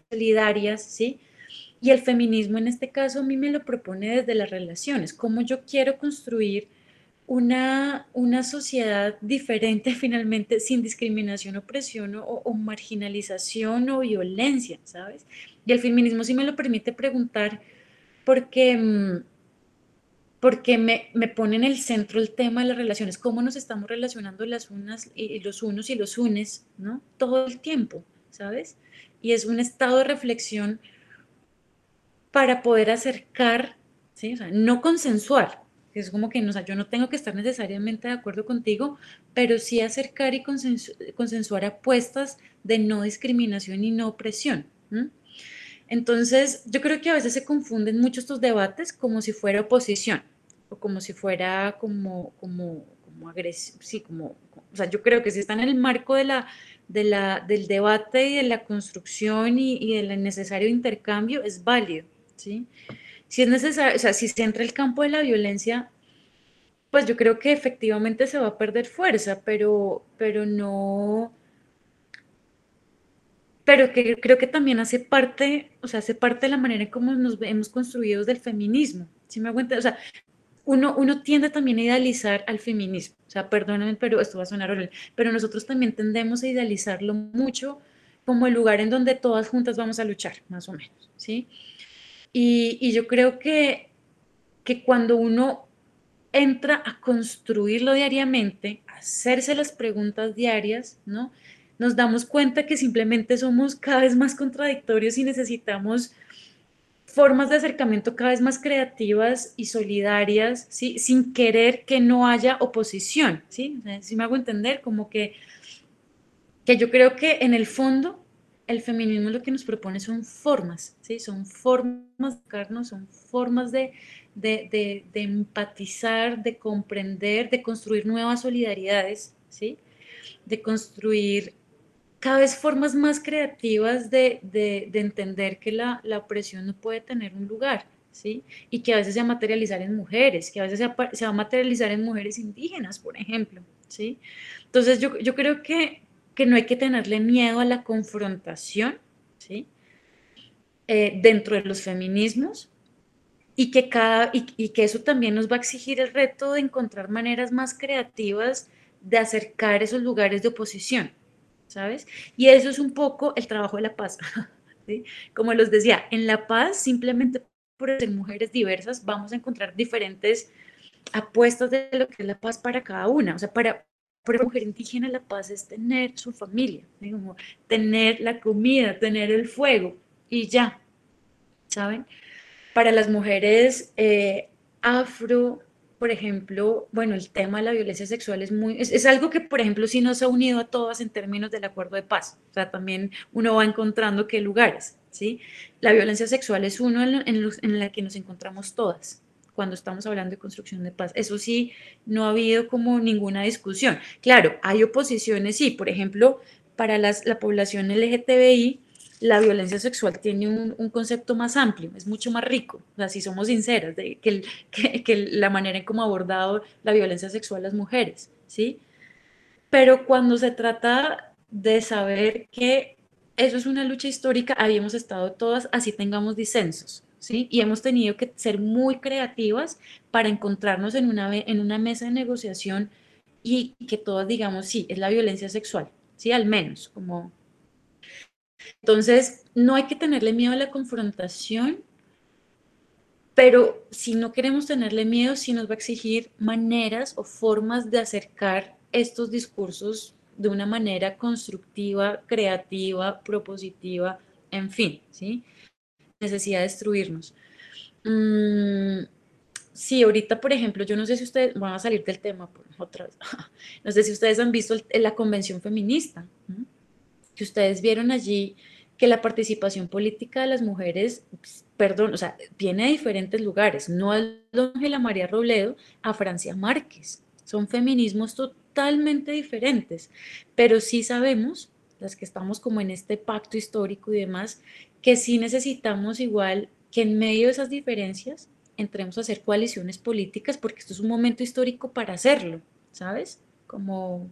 solidarias, ¿sí? Y el feminismo en este caso a mí me lo propone desde las relaciones, cómo yo quiero construir una, una sociedad diferente <laughs> finalmente, sin discriminación, opresión o, marginalización o violencia, ¿sabes? Y el feminismo sí me lo permite preguntar porque, mm, porque me, me, pone en el centro el tema de las relaciones, cómo nos estamos relacionando las unas y los unos y los unes, ¿no? Todo el tiempo, ¿sabes? Y es un estado de reflexión para poder acercar, ¿sí? O sea, no consensuar, es como que no, yo no tengo que estar necesariamente de acuerdo contigo, pero sí acercar y consensuar apuestas de no discriminación y no opresión. Entonces, yo creo que a veces se confunden mucho estos debates como si fuera oposición o como si fuera como, como, como agresión, sí, como, o sea, yo creo que si están en el marco de la, de la, del debate y de la construcción y, y del necesario intercambio, es válido, ¿sí? Si es necesario, o sea, si se entra el campo de la violencia, pues yo creo que efectivamente se va a perder fuerza, pero, pero no, pero que creo que también hace parte, o sea, hace parte de la manera en cómo nos hemos construido del feminismo. ¿Sí me aguanta? O sea, uno, uno tiende también a idealizar al feminismo. O sea, perdónenme, pero esto va a sonar horrible, pero nosotros también tendemos a idealizarlo mucho como el lugar en donde todas juntas vamos a luchar, más o menos, ¿sí? Y, yo creo que, que cuando uno entra a construirlo diariamente, a hacerse las preguntas diarias, ¿no? Nos damos cuenta que simplemente somos cada vez más contradictorios y necesitamos formas de acercamiento cada vez más creativas y solidarias, ¿sí? Sin querer que no haya oposición, ¿sí? Si me hago entender, como que, que yo creo que en el fondo el feminismo lo que nos propone son formas, ¿sí? Son formas de son formas de, de, empatizar, de comprender, de construir nuevas solidaridades, ¿sí? De construir cada vez formas más creativas de, entender que la, opresión no puede tener un lugar, ¿sí? Y que a veces se va a materializar en mujeres, que a veces se va, se va a materializar en mujeres indígenas, por ejemplo, ¿sí? Entonces yo, yo creo que que no hay que tenerle miedo a la confrontación, ¿sí? Eh, dentro de los feminismos y que, cada, y, que eso también nos va a exigir el reto de encontrar maneras más creativas de acercar esos lugares de oposición, ¿sabes? Y eso es un poco el trabajo de la paz. <laughs> Como les decía, en la paz simplemente por ser mujeres diversas vamos a encontrar diferentes apuestas de lo que es la paz para cada una, o sea, para, para mujer indígena la paz es tener su familia, tener la comida, tener el fuego y ya, ¿saben? Para las mujeres eh, afro, por ejemplo, bueno, el tema de la violencia sexual es muy, es, algo que, por ejemplo, sí nos ha unido a todas en términos del acuerdo de paz. O sea, también uno va encontrando qué lugares, ¿sí? La violencia sexual es uno en, en, en la que nos encontramos todas, cuando estamos hablando de construcción de paz. Eso sí, no ha habido como ninguna discusión. Claro, hay oposiciones, sí, por ejemplo, para las, la población LGTBI, la violencia sexual tiene un, concepto más amplio, es mucho más rico, o sea, si somos sinceras, de <laughs> que, que, la manera en cómo ha abordado la violencia sexual las mujeres, ¿sí? Pero cuando se trata de saber que eso es una lucha histórica, habíamos estado todas, así tengamos disensos, ¿sí? Y hemos tenido que ser muy creativas para encontrarnos en una, en una mesa de negociación y que todas digamos, sí, es la violencia sexual, ¿sí? Al menos, como... Entonces, no hay que tenerle miedo a la confrontación, pero si no queremos tenerle miedo, sí nos va a exigir maneras o formas de acercar estos discursos de una manera constructiva, creativa, propositiva, en fin, ¿sí? Necesidad de destruirnos. Mm, sí, ahorita, por ejemplo, yo no sé si ustedes, van a salir del tema por otra vez, <laughs> no sé si ustedes han visto la convención feminista, que ustedes vieron allí que la participación política de las mujeres, perdón, o sea, viene de diferentes lugares, no es Ángela María Robledo a Francia Márquez, son feminismos totalmente diferentes, pero sí sabemos, las que estamos como en este pacto histórico y demás, que sí necesitamos igual que en medio de esas diferencias entremos a hacer coaliciones políticas, porque esto es un momento histórico para hacerlo, ¿sabes? Como...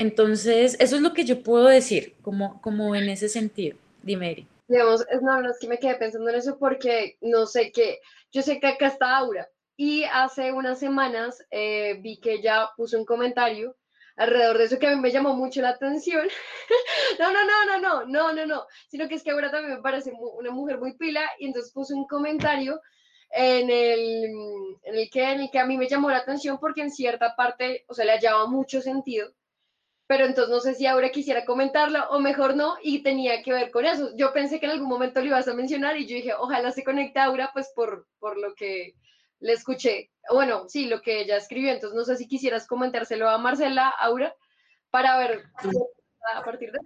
Entonces, eso es lo que yo puedo decir, como, como en ese sentido. Dime, Eri. Digamos, no, no, es que me quedé pensando en eso porque no sé qué, yo sé que acá está Aura, y hace unas semanas eh, vi que ella puso un comentario alrededor de eso que a mí me llamó mucho la atención. <laughs> no, no, no, no, no, no, no, no, sino que es que ahora también me parece una mujer muy pila y entonces puso un comentario en el, en el, que, en el que a mí me llamó la atención porque en cierta parte, o sea, le hallaba mucho sentido, pero entonces no sé si ahora quisiera comentarlo o mejor no, y tenía que ver con eso. Yo pensé que en algún momento lo ibas a mencionar y yo dije, ojalá se conecte Aura, pues por, por lo que le escuché, bueno, sí, lo que ella escribió, entonces no sé si quisieras comentárselo a Marcela, Aura, para ver a partir de...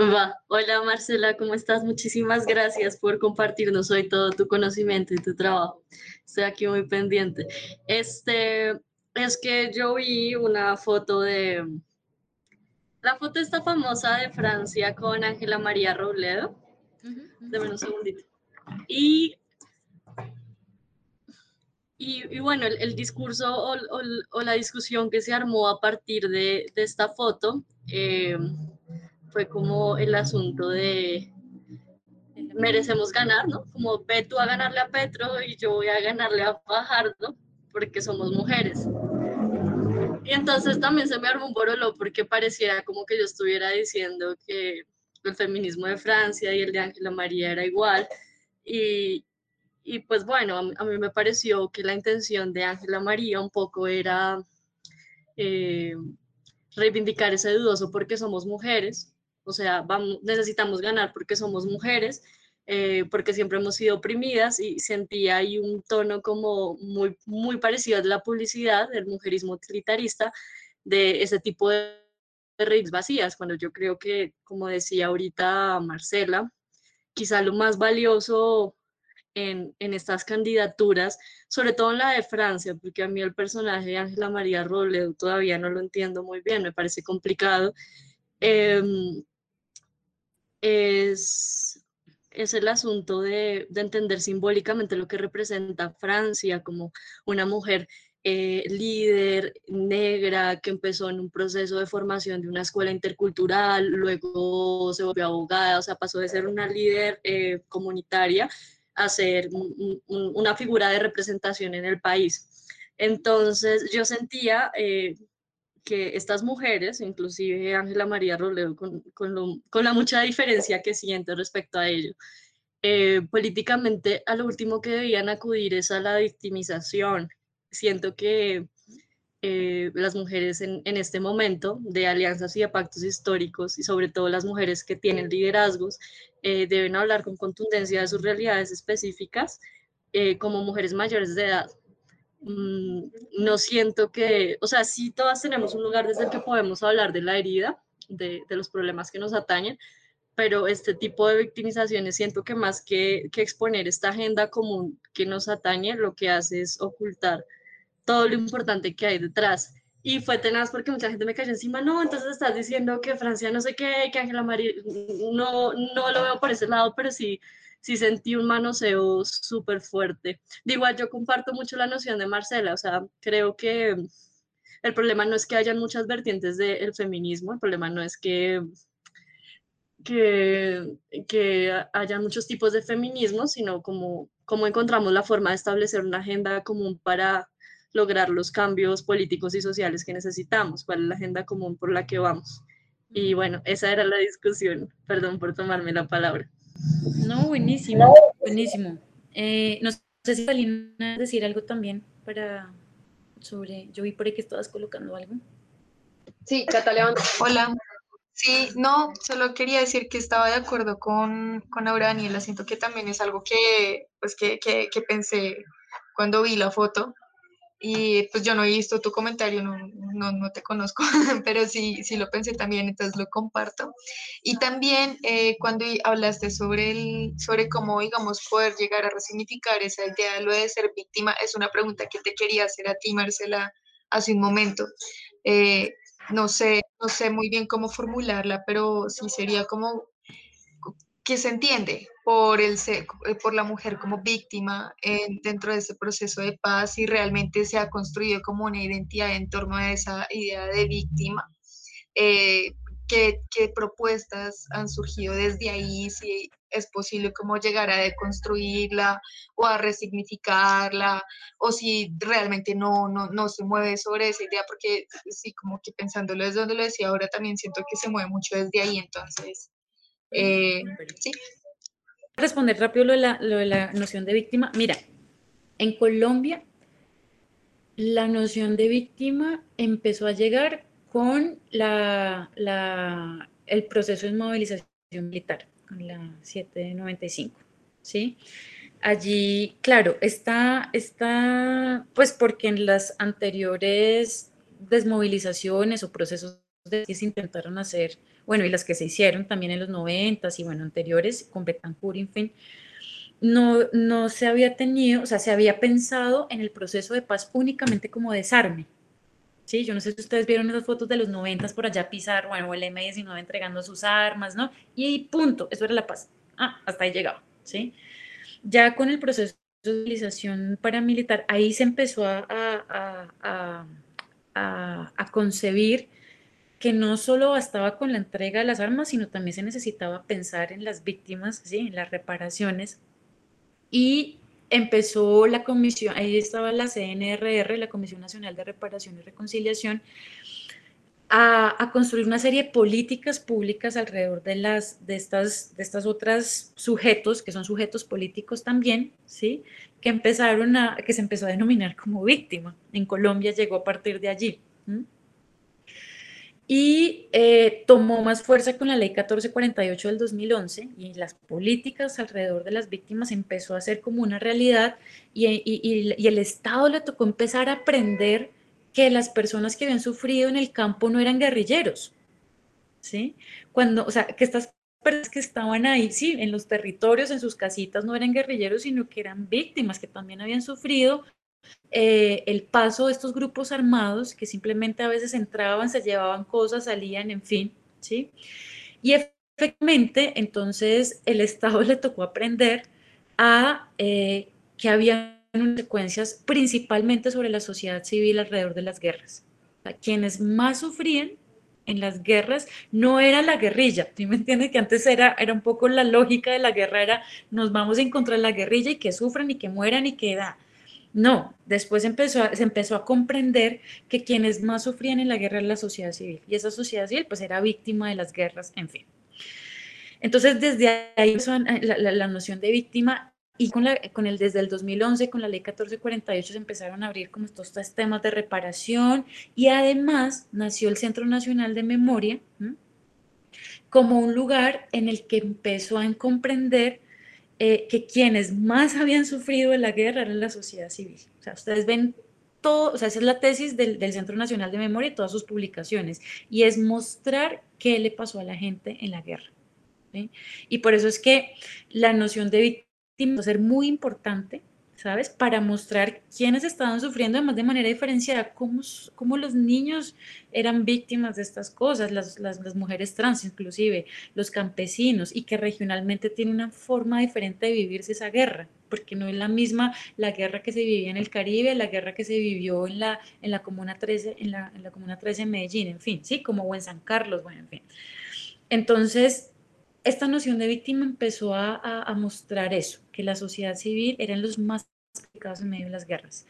Va. Hola Marcela, ¿cómo estás? Muchísimas gracias por compartirnos hoy todo tu conocimiento y tu trabajo. Estoy aquí muy pendiente. Este, es que yo vi una foto de, la foto está famosa de Francia con Ángela María Robledo. Uh un segundito. Y y, bueno, el, discurso o, la discusión que se armó a partir de, esta foto eh, fue como el asunto de merecemos ganar, ¿no? Como ve tú a ganarle a Petro y yo voy a ganarle a Fajardo porque somos mujeres. Y entonces también se me armó un borolo porque pareciera como que yo estuviera diciendo que el feminismo de Francia y el de Ángela María era igual. Y, y pues bueno, a, mí me pareció que la intención de Ángela María un poco era eh, reivindicar ese dudoso porque somos mujeres, o sea, vamos, necesitamos ganar porque somos mujeres, eh, porque siempre hemos sido oprimidas y sentía ahí un tono como muy, muy parecido a la publicidad, del mujerismo utilitarista, de ese tipo de, de vacías, cuando yo creo que, como decía ahorita Marcela, quizá lo más valioso en, estas candidaturas, sobre todo en la de Francia, porque a mí el personaje de Ángela María Robledo todavía no lo entiendo muy bien, me parece complicado. Em, es, es el asunto de, de, entender simbólicamente lo que representa Francia como una mujer eh, líder negra que empezó en un proceso de formación de una escuela intercultural, luego se volvió abogada, o sea, pasó de ser una líder eh, comunitaria a ser una figura de representación en el país. Entonces yo sentía eh, que estas mujeres, inclusive Ángela María Robledo, con, con, la mucha diferencia que siento respecto a ello, eh, políticamente a lo último que debían acudir es a la victimización. Siento que eh, las mujeres en, en, este momento de alianzas y de pactos históricos y sobre todo las mujeres que tienen liderazgos eh, deben hablar con contundencia de sus realidades específicas como mujeres mayores de edad. Mm, no siento que, o sea, sí todas tenemos un lugar desde el que podemos hablar de la herida, de, de los problemas que nos atañen, pero este tipo de victimizaciones siento que más que, que exponer esta agenda común que nos atañe, lo que hace es ocultar todo lo importante que hay detrás. Y fue tenaz porque mucha gente me cayó encima, no, entonces estás diciendo que Francia no sé qué, que Ángela María, no, no lo veo por ese lado, pero sí, sí sentí un manoseo súper fuerte. De igual, yo comparto mucho la noción de Marcela, o sea, creo que el problema no es que hayan muchas vertientes del feminismo, el problema no es que, que, que haya muchos tipos de feminismo, sino como, como encontramos la forma de establecer una agenda común para lograr los cambios políticos y sociales que necesitamos, cuál es la agenda común por la que vamos. Y bueno, esa era la discusión. Perdón por tomarme la palabra. No, buenísimo, buenísimo. Eh, no sé si Salina decir algo también para sobre, yo vi por ahí que estabas colocando algo. Sí, Catalina. Hola. Sí, no, solo quería decir que estaba de acuerdo con, con Auraniela. Siento que también es algo que, pues, que, que, que pensé cuando vi la foto y pues yo no he visto tu comentario, no, no, no te conozco, <laughs> pero sí, sí lo pensé también, entonces lo comparto. Y también eh, cuando hablaste sobre, el, sobre cómo, digamos, poder llegar a resignificar esa idea de lo de ser víctima, es una pregunta que te quería hacer a ti, Marcela, hace un momento. Eh, no sé, no sé muy bien cómo formularla, pero sí sería como que se entiende por, el, eh, por la mujer como víctima dentro de ese proceso de paz y realmente se ha construido como una identidad en torno a esa idea de víctima. Eh, ¿qué, ¿qué, propuestas han surgido desde ahí? Si es posible como llegar a deconstruirla o a resignificarla, o si realmente no, no, no se mueve sobre esa idea, porque sí, como que pensándolo desde donde lo decía ahora, también siento que se mueve mucho desde ahí, entonces eh, sí. Responder rápido lo de, la, noción de víctima. Mira, en Colombia la noción de víctima empezó a llegar con la, el proceso de movilización militar, con la 795, ¿sí? Allí, claro, está, está, pues porque en las anteriores desmovilizaciones o procesos de se intentaron hacer bueno, y las que se hicieron también en los 90 y bueno, anteriores, con Betancourt, en fin, no, no se había tenido, o sea, se había pensado en el proceso de paz únicamente como desarme. Sí, yo no sé si ustedes vieron esas fotos de los 90 por allá pisar, bueno, el M19 entregando sus armas, ¿no? Y punto, eso era la paz. Ah, hasta ahí llegaba, ¿sí? Ya con el proceso de utilización paramilitar, ahí se empezó a, a, a, a concebir que no solo bastaba con la entrega de las armas, sino también se necesitaba pensar en las víctimas, ¿sí? en las reparaciones. Y empezó la comisión, ahí estaba la CNRR, la Comisión Nacional de Reparación y Reconciliación, a, construir una serie de políticas públicas alrededor de, las, de, estas, de estas otras sujetos, que son sujetos políticos también, ¿sí? que, empezaron a, que se empezó a denominar como víctima. En Colombia llegó a partir de allí y eh, tomó más fuerza con la ley 1448 del 2011 y las políticas alrededor de las víctimas empezó a ser como una realidad y, y, el Estado le tocó empezar a aprender que las personas que habían sufrido en el campo no eran guerrilleros, ¿sí? Cuando, o sea, que estas personas que estaban ahí, sí, en los territorios, en sus casitas, no eran guerrilleros, sino que eran víctimas que también habían sufrido eh, el paso de estos grupos armados que simplemente a veces entraban, se llevaban cosas, salían, en fin, ¿sí? Y efectivamente, entonces el <laughs> Estado le tocó aprender a eh, que había consecuencias principalmente sobre la sociedad civil alrededor de las guerras. quienes más sufrían en las guerras no era la guerrilla, ¿tú me entiendes? Que antes era, era un poco la lógica de la guerra, nos vamos a encontrar la guerrilla y que sufran y que mueran y que da. No, después empezó se empezó a comprender que quienes más sufrían en la guerra era la sociedad civil y esa sociedad civil pues era víctima de las guerras, en fin. Entonces desde ahí la, la, noción de víctima y con, la, con el desde el 2011 con la ley 1448 se empezaron a abrir como estos, temas de reparación y además nació el Centro Nacional de Memoria como un lugar en el que empezó a comprender eh, que quienes más habían sufrido en la guerra eran la sociedad civil. O sea, ustedes ven todo, o sea, esa es la tesis del, Centro Nacional de Memoria y todas sus publicaciones, y es mostrar qué le pasó a la gente en la guerra. Y por eso es que la noción de víctima va a ser muy importante ¿sabes? Para mostrar quiénes estaban sufriendo, además de manera diferenciada, cómo, cómo los niños eran víctimas de estas cosas, las, las, mujeres trans inclusive, los campesinos, y que regionalmente tiene una forma diferente de vivirse esa guerra, porque no es la misma la guerra que se vivía en el Caribe, la guerra que se vivió en la, en la Comuna 13, en la, en Comuna 13 en Medellín, en fin, sí, como en San Carlos, bueno, en fin. Entonces, esta noción de víctima empezó a, mostrar eso, que la sociedad civil eran los más complicados en medio de las guerras.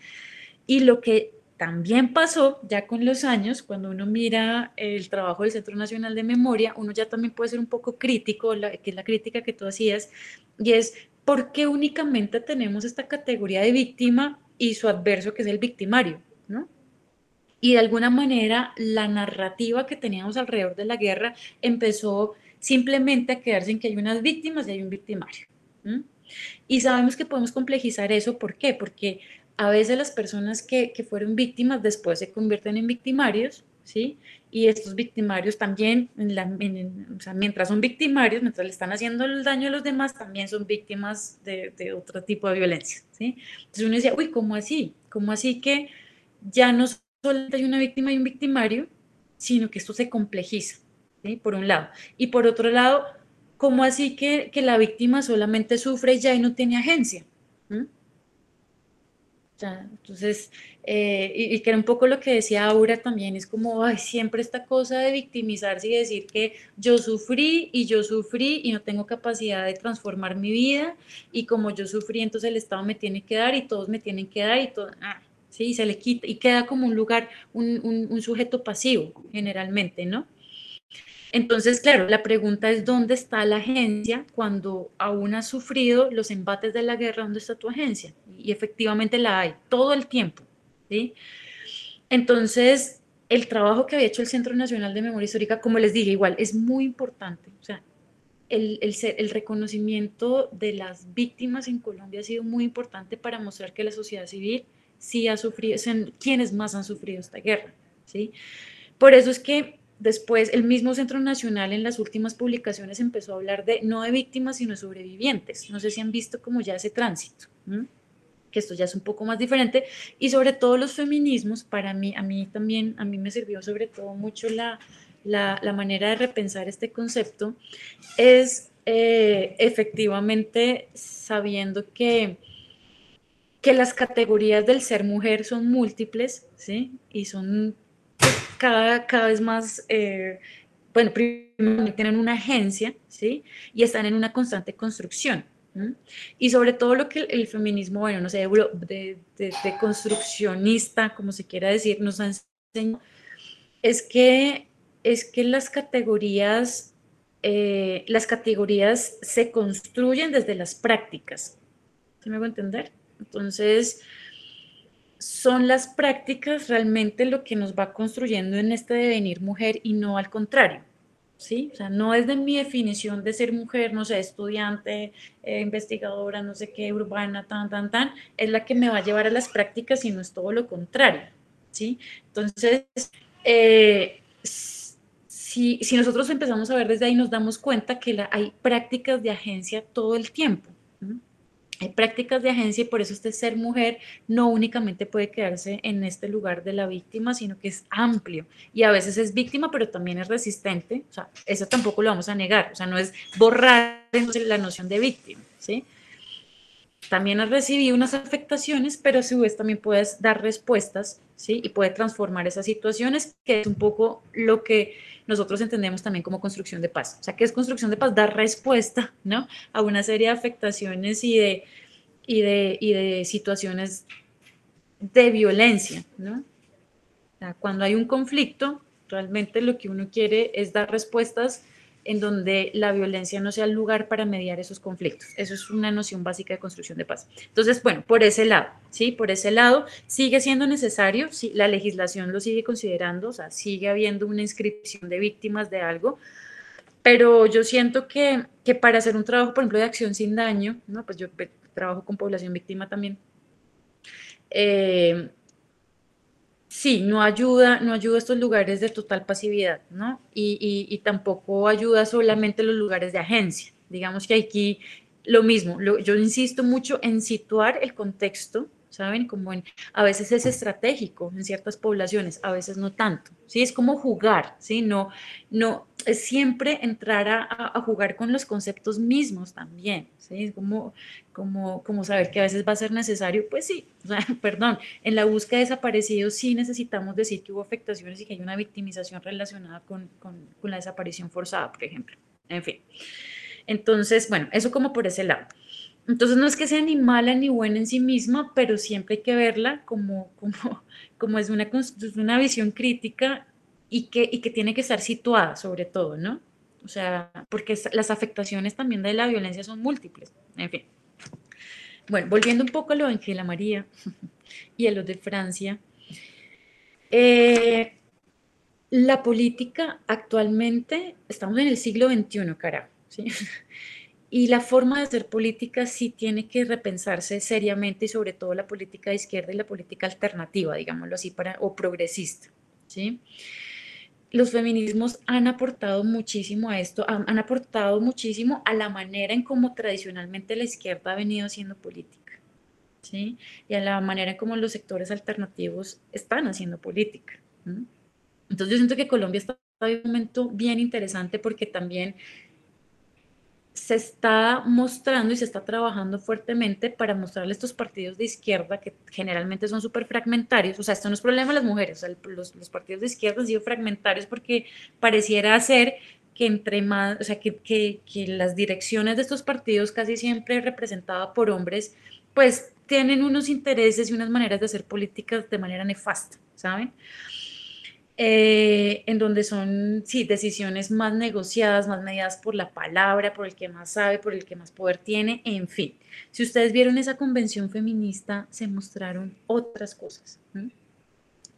Y lo que también pasó ya con los años, cuando uno mira el trabajo del Centro Nacional de Memoria, uno ya también puede ser un poco crítico, que es la crítica que tú hacías, y es por qué únicamente tenemos esta categoría de víctima y su adverso, que es el victimario, ¿no? Y de alguna manera la narrativa que teníamos alrededor de la guerra empezó simplemente a quedarse en que hay unas víctimas y hay un victimario. Y sabemos que podemos complejizar eso, ¿por qué? Porque a veces las personas que, que fueron víctimas después se convierten en victimarios, ¿sí? Y estos victimarios también, o sea, mientras son victimarios, mientras le están haciendo el daño a los demás, también son víctimas de, de otro tipo de violencia, ¿sí? Entonces uno dice, uy, ¿cómo así? ¿Cómo así que ya no solo hay una víctima y un victimario, sino que esto se complejiza? Por un lado. Y por otro lado, ¿cómo así que, que la víctima solamente sufre ya y no tiene agencia? entonces, eh, y, que era un poco lo que decía Aura también, es como, ay, siempre esta cosa de victimizarse y decir que yo sufrí y yo sufrí y no tengo capacidad de transformar mi vida y como yo sufrí, entonces el Estado me tiene que dar y todos me tienen que dar y todo, ah, sí, se le quita y queda como un lugar, un, un sujeto pasivo generalmente, ¿no? Entonces, claro, la pregunta es dónde está la agencia cuando aún has sufrido los embates de la guerra, ¿dónde está tu agencia? Y efectivamente la hay todo el tiempo. ¿sí? Entonces, el trabajo que había hecho el Centro Nacional de Memoria Histórica, como les dije, igual es muy importante. O sea, el, el, reconocimiento de las víctimas en Colombia ha sido muy importante para mostrar que la sociedad civil sí ha sufrido, son quienes más han sufrido esta guerra. ¿sí? Por eso es que Después, el mismo Centro Nacional en las últimas publicaciones empezó a hablar de no de víctimas, sino de sobrevivientes. No sé si han visto como ya ese tránsito, que esto ya es un poco más diferente. Y sobre todo los feminismos, para mí, a mí también, a mí me sirvió sobre todo mucho la, la, manera de repensar este concepto, es eh, efectivamente sabiendo que, que las categorías del ser mujer son múltiples, ¿sí? Y son cada, cada vez más, eh, bueno, primero tienen una agencia, ¿sí? Y están en una constante construcción. Y sobre todo lo que el, feminismo, bueno, no sé, de, de, construccionista, como se quiera decir, nos ha enseñado, es que, es que las categorías, eh, las categorías se construyen desde las prácticas. ¿Se me va a entender? Entonces, son las prácticas realmente lo que nos va construyendo en este devenir mujer y no al contrario. ¿Sí? O sea, no es de mi definición de ser mujer, no sé, estudiante, eh, investigadora, no sé qué, urbana, tan, tan, tan, es la que me va a llevar a las prácticas y no es todo lo contrario, ¿sí? Entonces, eh, si, si, nosotros empezamos a ver desde ahí, nos damos cuenta que hay prácticas de agencia todo el tiempo, hay prácticas de agencia y por eso este ser mujer no únicamente puede quedarse en este lugar de la víctima, sino que es amplio y a veces es víctima, pero también es resistente. O sea, eso tampoco lo vamos a negar. O sea, no es borrar la noción de víctima, ¿sí? También has recibido unas afectaciones, pero a su vez también puedes dar respuestas, ¿sí? Y puede transformar esas situaciones, que es un poco lo que nosotros entendemos también como construcción de paz. O sea, ¿qué es construcción de paz? Dar respuesta, ¿no? A una serie de afectaciones y de, y de, y de situaciones de violencia, ¿no? O sea, cuando hay un conflicto, realmente lo que uno quiere es dar respuestas en donde la violencia no sea el lugar para mediar esos conflictos. Eso es una noción básica de construcción de paz. Entonces, bueno, por ese lado, ¿sí? Por ese lado, sigue siendo necesario, ¿sí? la legislación lo sigue considerando, o sea, sigue habiendo una inscripción de víctimas de algo, pero yo siento que, que para hacer un trabajo, por ejemplo, de acción sin daño, ¿no? Pues yo trabajo con población víctima también, eh, sí, no ayuda, no ayuda a estos lugares de total pasividad, ¿no? Y, y, tampoco ayuda solamente los lugares de agencia. Digamos que aquí lo mismo, yo insisto mucho en situar el contexto ¿saben? Como a veces es estratégico en ciertas poblaciones, a veces no tanto, ¿sí? Es como jugar, ¿sí? No, no, es siempre entrar a, a jugar con los conceptos mismos también, ¿sí? Es como, como, como saber que a veces va a ser necesario, pues sí, o <laughs> perdón, en la búsqueda de desaparecidos sí necesitamos decir que hubo afectaciones y que hay una victimización relacionada con, con, con la desaparición forzada, por ejemplo, en fin. Entonces, bueno, eso como por ese lado. Entonces no es que sea ni mala ni buena en sí misma, pero siempre hay que verla como, como, <laughs> como es una, una visión crítica y que, y que tiene que estar situada sobre todo, ¿no? O sea, porque las afectaciones también de la violencia son múltiples. En fin. Bueno, volviendo un poco a lo de Angela María <laughs> y a lo de Francia. Eh, la política actualmente, estamos en el siglo XXI, carajo, ¿sí? <laughs> Y la forma de hacer política sí tiene que repensarse seriamente y sobre todo la política de izquierda y la política alternativa, digámoslo así, para, o progresista. ¿sí? Los feminismos han aportado muchísimo a esto, han, aportado muchísimo a la manera en cómo tradicionalmente la izquierda ha venido haciendo política. ¿sí? Y a la manera en cómo los sectores alternativos están haciendo política. Entonces yo siento que Colombia está en un momento bien interesante porque también se está mostrando y se está trabajando fuertemente para mostrarle estos partidos de izquierda que generalmente son súper fragmentarios. O sea, esto no es problema de las mujeres, los, partidos de izquierda han sido fragmentarios porque pareciera ser que entre más, o sea, que, que, que las direcciones de estos partidos casi siempre representadas por hombres, pues tienen unos intereses y unas maneras de hacer políticas de manera nefasta, ¿saben? Eh, en donde son, sí, decisiones más negociadas, más mediadas por la palabra, por el que más sabe, por el que más poder tiene, en fin. Si ustedes vieron esa convención feminista, se mostraron otras cosas.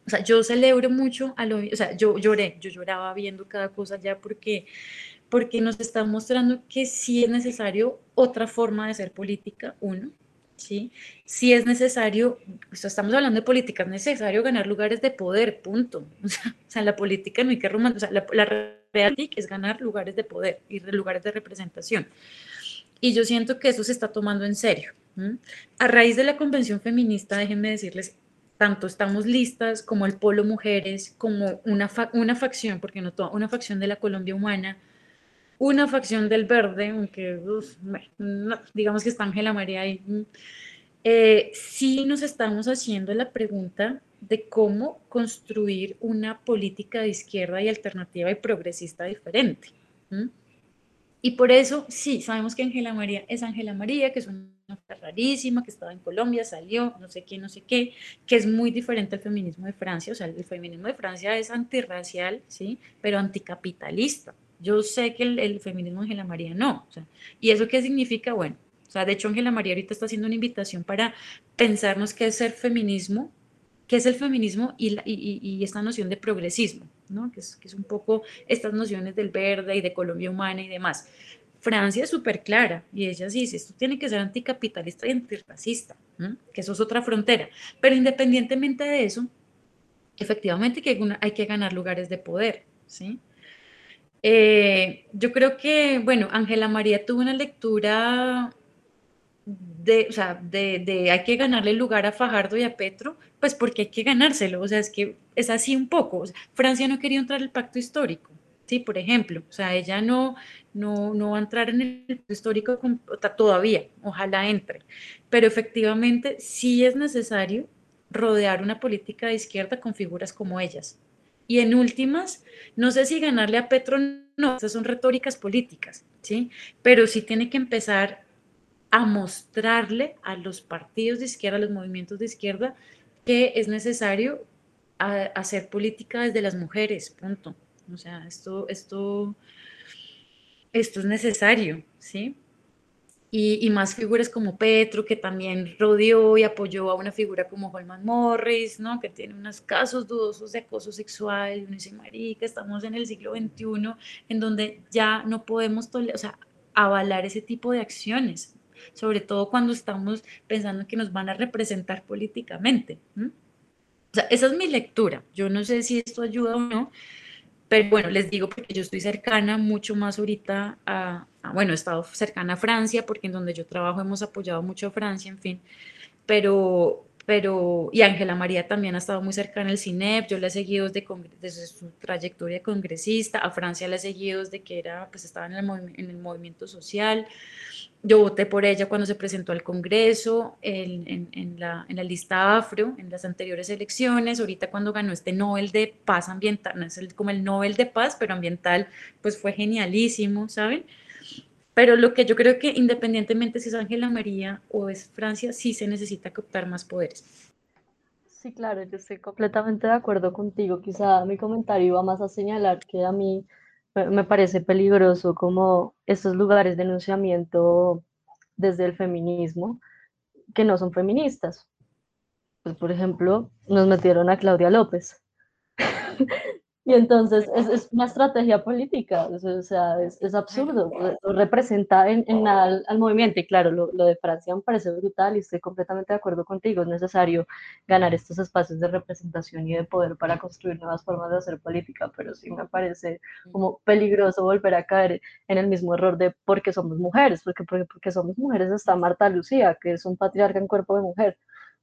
O sea, yo celebro mucho a lo, o sea, yo lloré, yo lloraba viendo cada cosa ya porque porque nos está mostrando que sí es necesario otra forma de hacer política, uno, ¿sí? Si es necesario, estamos hablando de política, es necesario ganar lugares de poder, punto. <laughs> O sea, la política no hay que romantizar, o sea, la, la realidad es ganar lugares de poder y lugares de representación. Y yo siento que eso se está tomando en serio. A raíz de la convención feminista, déjenme decirles, tanto estamos listas como el Polo Mujeres, como una, una facción, porque no toda, una facción de la Colombia Humana, una facción del verde, aunque digamos que está Ángela María ahí, eh, sí nos estamos haciendo la pregunta de cómo construir una política de izquierda y alternativa y progresista diferente. Y por eso, sí, sabemos que Ángela María es Ángela María, que es una rarísima, que estaba en Colombia, salió, no sé qué, no sé qué, que es muy diferente al feminismo de Francia. O sea, el feminismo de Francia es antirracial, ¿sí? Pero anticapitalista. Yo sé que el, feminismo de Ángela María no. ¿Y eso qué significa? Bueno, o sea, de hecho Ángela María ahorita está haciendo una invitación para pensarnos qué es ser feminismo, qué es el feminismo y, y, esta noción de progresismo, ¿no? Que es, que es, un poco estas nociones del verde y de Colombia humana y demás. Francia es súper clara y ella dice, esto tiene que ser anticapitalista y antirracista, que eso es otra frontera. Pero independientemente de eso, efectivamente que hay que ganar lugares de poder, ¿sí? Eh, yo creo que, bueno, Ángela María tuvo una lectura de, o sea, de, hay que ganarle lugar a Fajardo y a Petro, pues porque hay que ganárselo, o sea, es que es así un poco. Francia no quería entrar al pacto histórico, ¿sí? Por ejemplo, o sea, ella no, no, no va a entrar en el pacto histórico todavía, ojalá entre, pero efectivamente sí es necesario rodear una política de izquierda con figuras como ellas, y en últimas, no sé si ganarle a Petro, no, esas son retóricas políticas, ¿sí? Pero sí tiene que empezar a mostrarle a los partidos de izquierda, a los movimientos de izquierda, que es necesario hacer política desde las mujeres, punto. O sea, esto, esto, esto es necesario, ¿sí? Y, más figuras como Petro, que también rodeó y apoyó a una figura como Holman Morris, ¿no? que tiene unos casos dudosos de acoso sexual, y uno dice, marica, estamos en el siglo XXI, en donde ya no podemos o sea, avalar ese tipo de acciones, sobre todo cuando estamos pensando que nos van a representar políticamente. O sea, esa es mi lectura. Yo no sé si esto ayuda o no, pero bueno, les digo porque yo estoy cercana mucho más ahorita a, bueno, he estado cercana a Francia porque en donde yo trabajo hemos apoyado mucho a Francia, en fin, pero, pero, y Ángela María también ha estado muy cercana al CINEP, yo la he seguido desde, desde, su trayectoria congresista, a Francia la he seguido desde que era, pues estaba en el, en el movimiento social, yo voté por ella cuando se presentó al Congreso, en, la, lista afro, en las anteriores elecciones, ahorita cuando ganó este Nobel de Paz Ambiental, no es el, como el Nobel de Paz, pero ambiental, pues fue genialísimo, ¿saben? Pero lo que yo creo que independientemente si es Ángela María o es Francia, sí se necesita optar más poderes. Sí, claro, yo estoy completamente de acuerdo contigo. Quizá mi comentario iba más a señalar que a mí me parece peligroso como estos lugares de enunciamiento desde el feminismo que no son feministas. Pues, por ejemplo, nos metieron a Claudia López. <laughs> Y entonces es, una estrategia política, o sea, es, absurdo, representa en, nada al, movimiento. Y claro, lo, de Francia me parece brutal y estoy completamente de acuerdo contigo, es necesario ganar estos espacios de representación y de poder para construir nuevas formas de hacer política, pero sí me parece como peligroso volver a caer en el mismo error de porque somos mujeres, porque, porque, porque somos mujeres está Marta Lucía, que es un patriarca en cuerpo de mujer.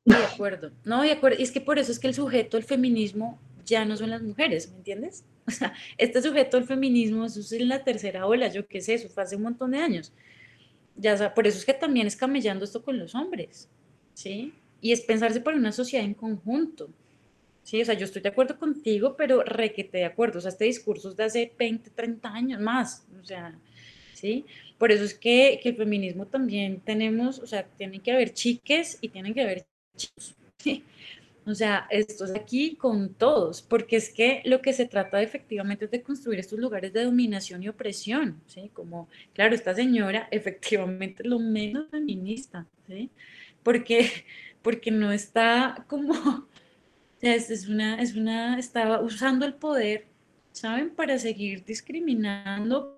De acuerdo, no, de acuerdo, y es que por eso es que el sujeto, el feminismo, ya no son las mujeres, ¿me entiendes? <laughs> O sea, este sujeto del feminismo, eso es en la tercera ola, yo qué sé, eso fue hace un montón de años. Ya, por eso es que también es camellando esto con los hombres, ¿sí? Y es pensarse por una sociedad en conjunto, ¿sí? O sea, yo estoy de acuerdo contigo, pero requete de acuerdo, o sea, este discurso es de hace 20, 30 años más, o sea, ¿sí? Por eso es que, que el feminismo también tenemos, o sea, tienen que haber chiques y tienen que haber chicos, <laughs> ¿sí? O sea, esto es aquí con todos, porque es que lo que se trata efectivamente es de construir estos lugares de dominación y opresión, ¿sí? Como, claro, esta señora <laughs> efectivamente es lo menos feminista, ¿sí? Porque, porque no está como, <laughs> sea, es, una, es una, estaba usando el poder, ¿saben? Para seguir discriminando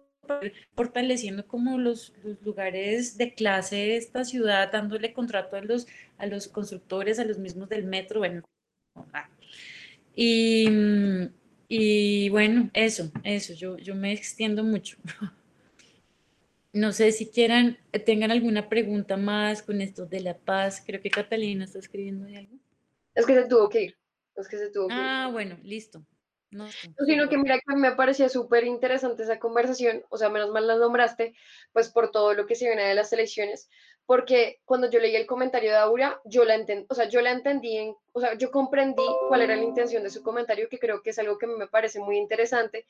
fortaleciendo como los, los, lugares de clase de esta ciudad, dándole contrato a los, a los constructores, a los mismos del metro, bueno. Y, y bueno, eso, eso, yo, yo me extiendo mucho. <laughs> No sé si quieran, tengan alguna pregunta más con esto de la paz. Creo que Catalina está escribiendo algo. Es que se tuvo que ir. Es que se tuvo que ah, bueno, listo. No, sino que mira que me parecía súper interesante esa conversación, o sea, menos mal la nombraste, pues por todo lo que se viene de las elecciones, porque cuando yo leí el comentario de Aura, yo la entendí, o sea, yo la entendí, en, o sea, yo comprendí cuál era la intención de su comentario, que creo que es algo que me parece muy interesante,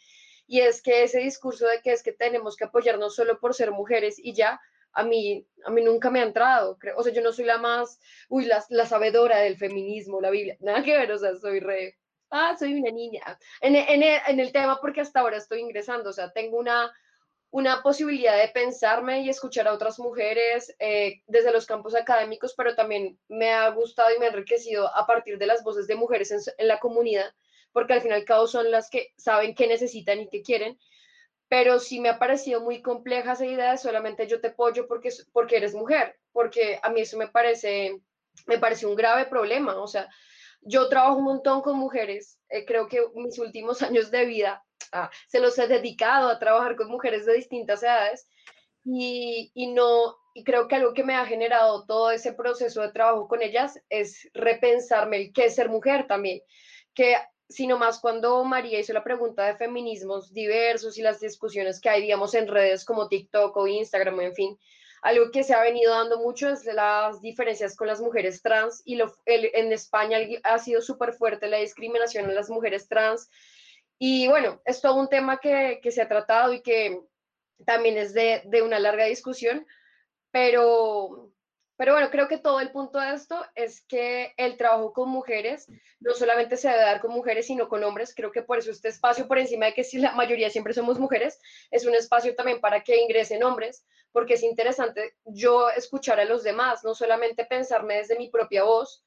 y es que ese discurso de que es que tenemos que apoyarnos solo por ser mujeres y ya, a mí, a mí nunca me ha entrado, creo, o sea, yo no soy la más, uy, la, la sabedora del feminismo, la Biblia, nada que ver, o sea, soy re ah, soy una niña, en, en, en, el tema porque hasta ahora estoy ingresando, o sea, tengo una, una posibilidad de pensarme y escuchar a otras mujeres eh, desde los campos académicos, pero también me ha gustado y me ha enriquecido a partir de las voces de mujeres en, la comunidad, porque al fin y al cabo son las que saben qué necesitan y qué quieren, pero sí me ha parecido muy compleja esa idea de solamente yo te apoyo porque, porque eres mujer, porque a mí eso me parece, me parece un grave problema, o sea, yo trabajo un montón con mujeres, eh, creo que mis últimos <laughs> años de vida ah, se los he dedicado a trabajar con mujeres de distintas edades y, y, no, y creo que algo que me ha generado todo ese proceso de trabajo con ellas es repensarme el qué es ser mujer también, que sino más cuando María hizo la pregunta de feminismos diversos y las discusiones que hay, digamos, en redes como TikTok o Instagram, en fin, algo que se ha venido dando mucho es las diferencias con las mujeres trans y lo, en España ha sido súper fuerte la discriminación a las mujeres trans. Y bueno, es todo un tema que, que se ha tratado y que también es de, de una larga discusión, pero, pero bueno, creo que todo el punto de esto es que el trabajo con mujeres no solamente se debe dar con mujeres, sino con hombres. Creo que por eso este espacio, por encima de que si la mayoría siempre somos mujeres, es un espacio también para que ingresen hombres, porque es interesante yo escuchar a los demás, no solamente pensarme desde mi propia voz,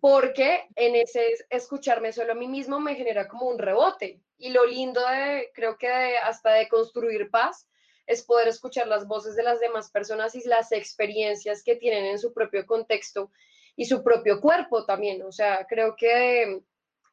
porque en ese escucharme solo a mí mismo me genera como un rebote. Y lo lindo de, creo que hasta de construir paz, es poder escuchar las voces de las demás personas y las experiencias que tienen en su propio contexto y su propio cuerpo también. O sea, creo que,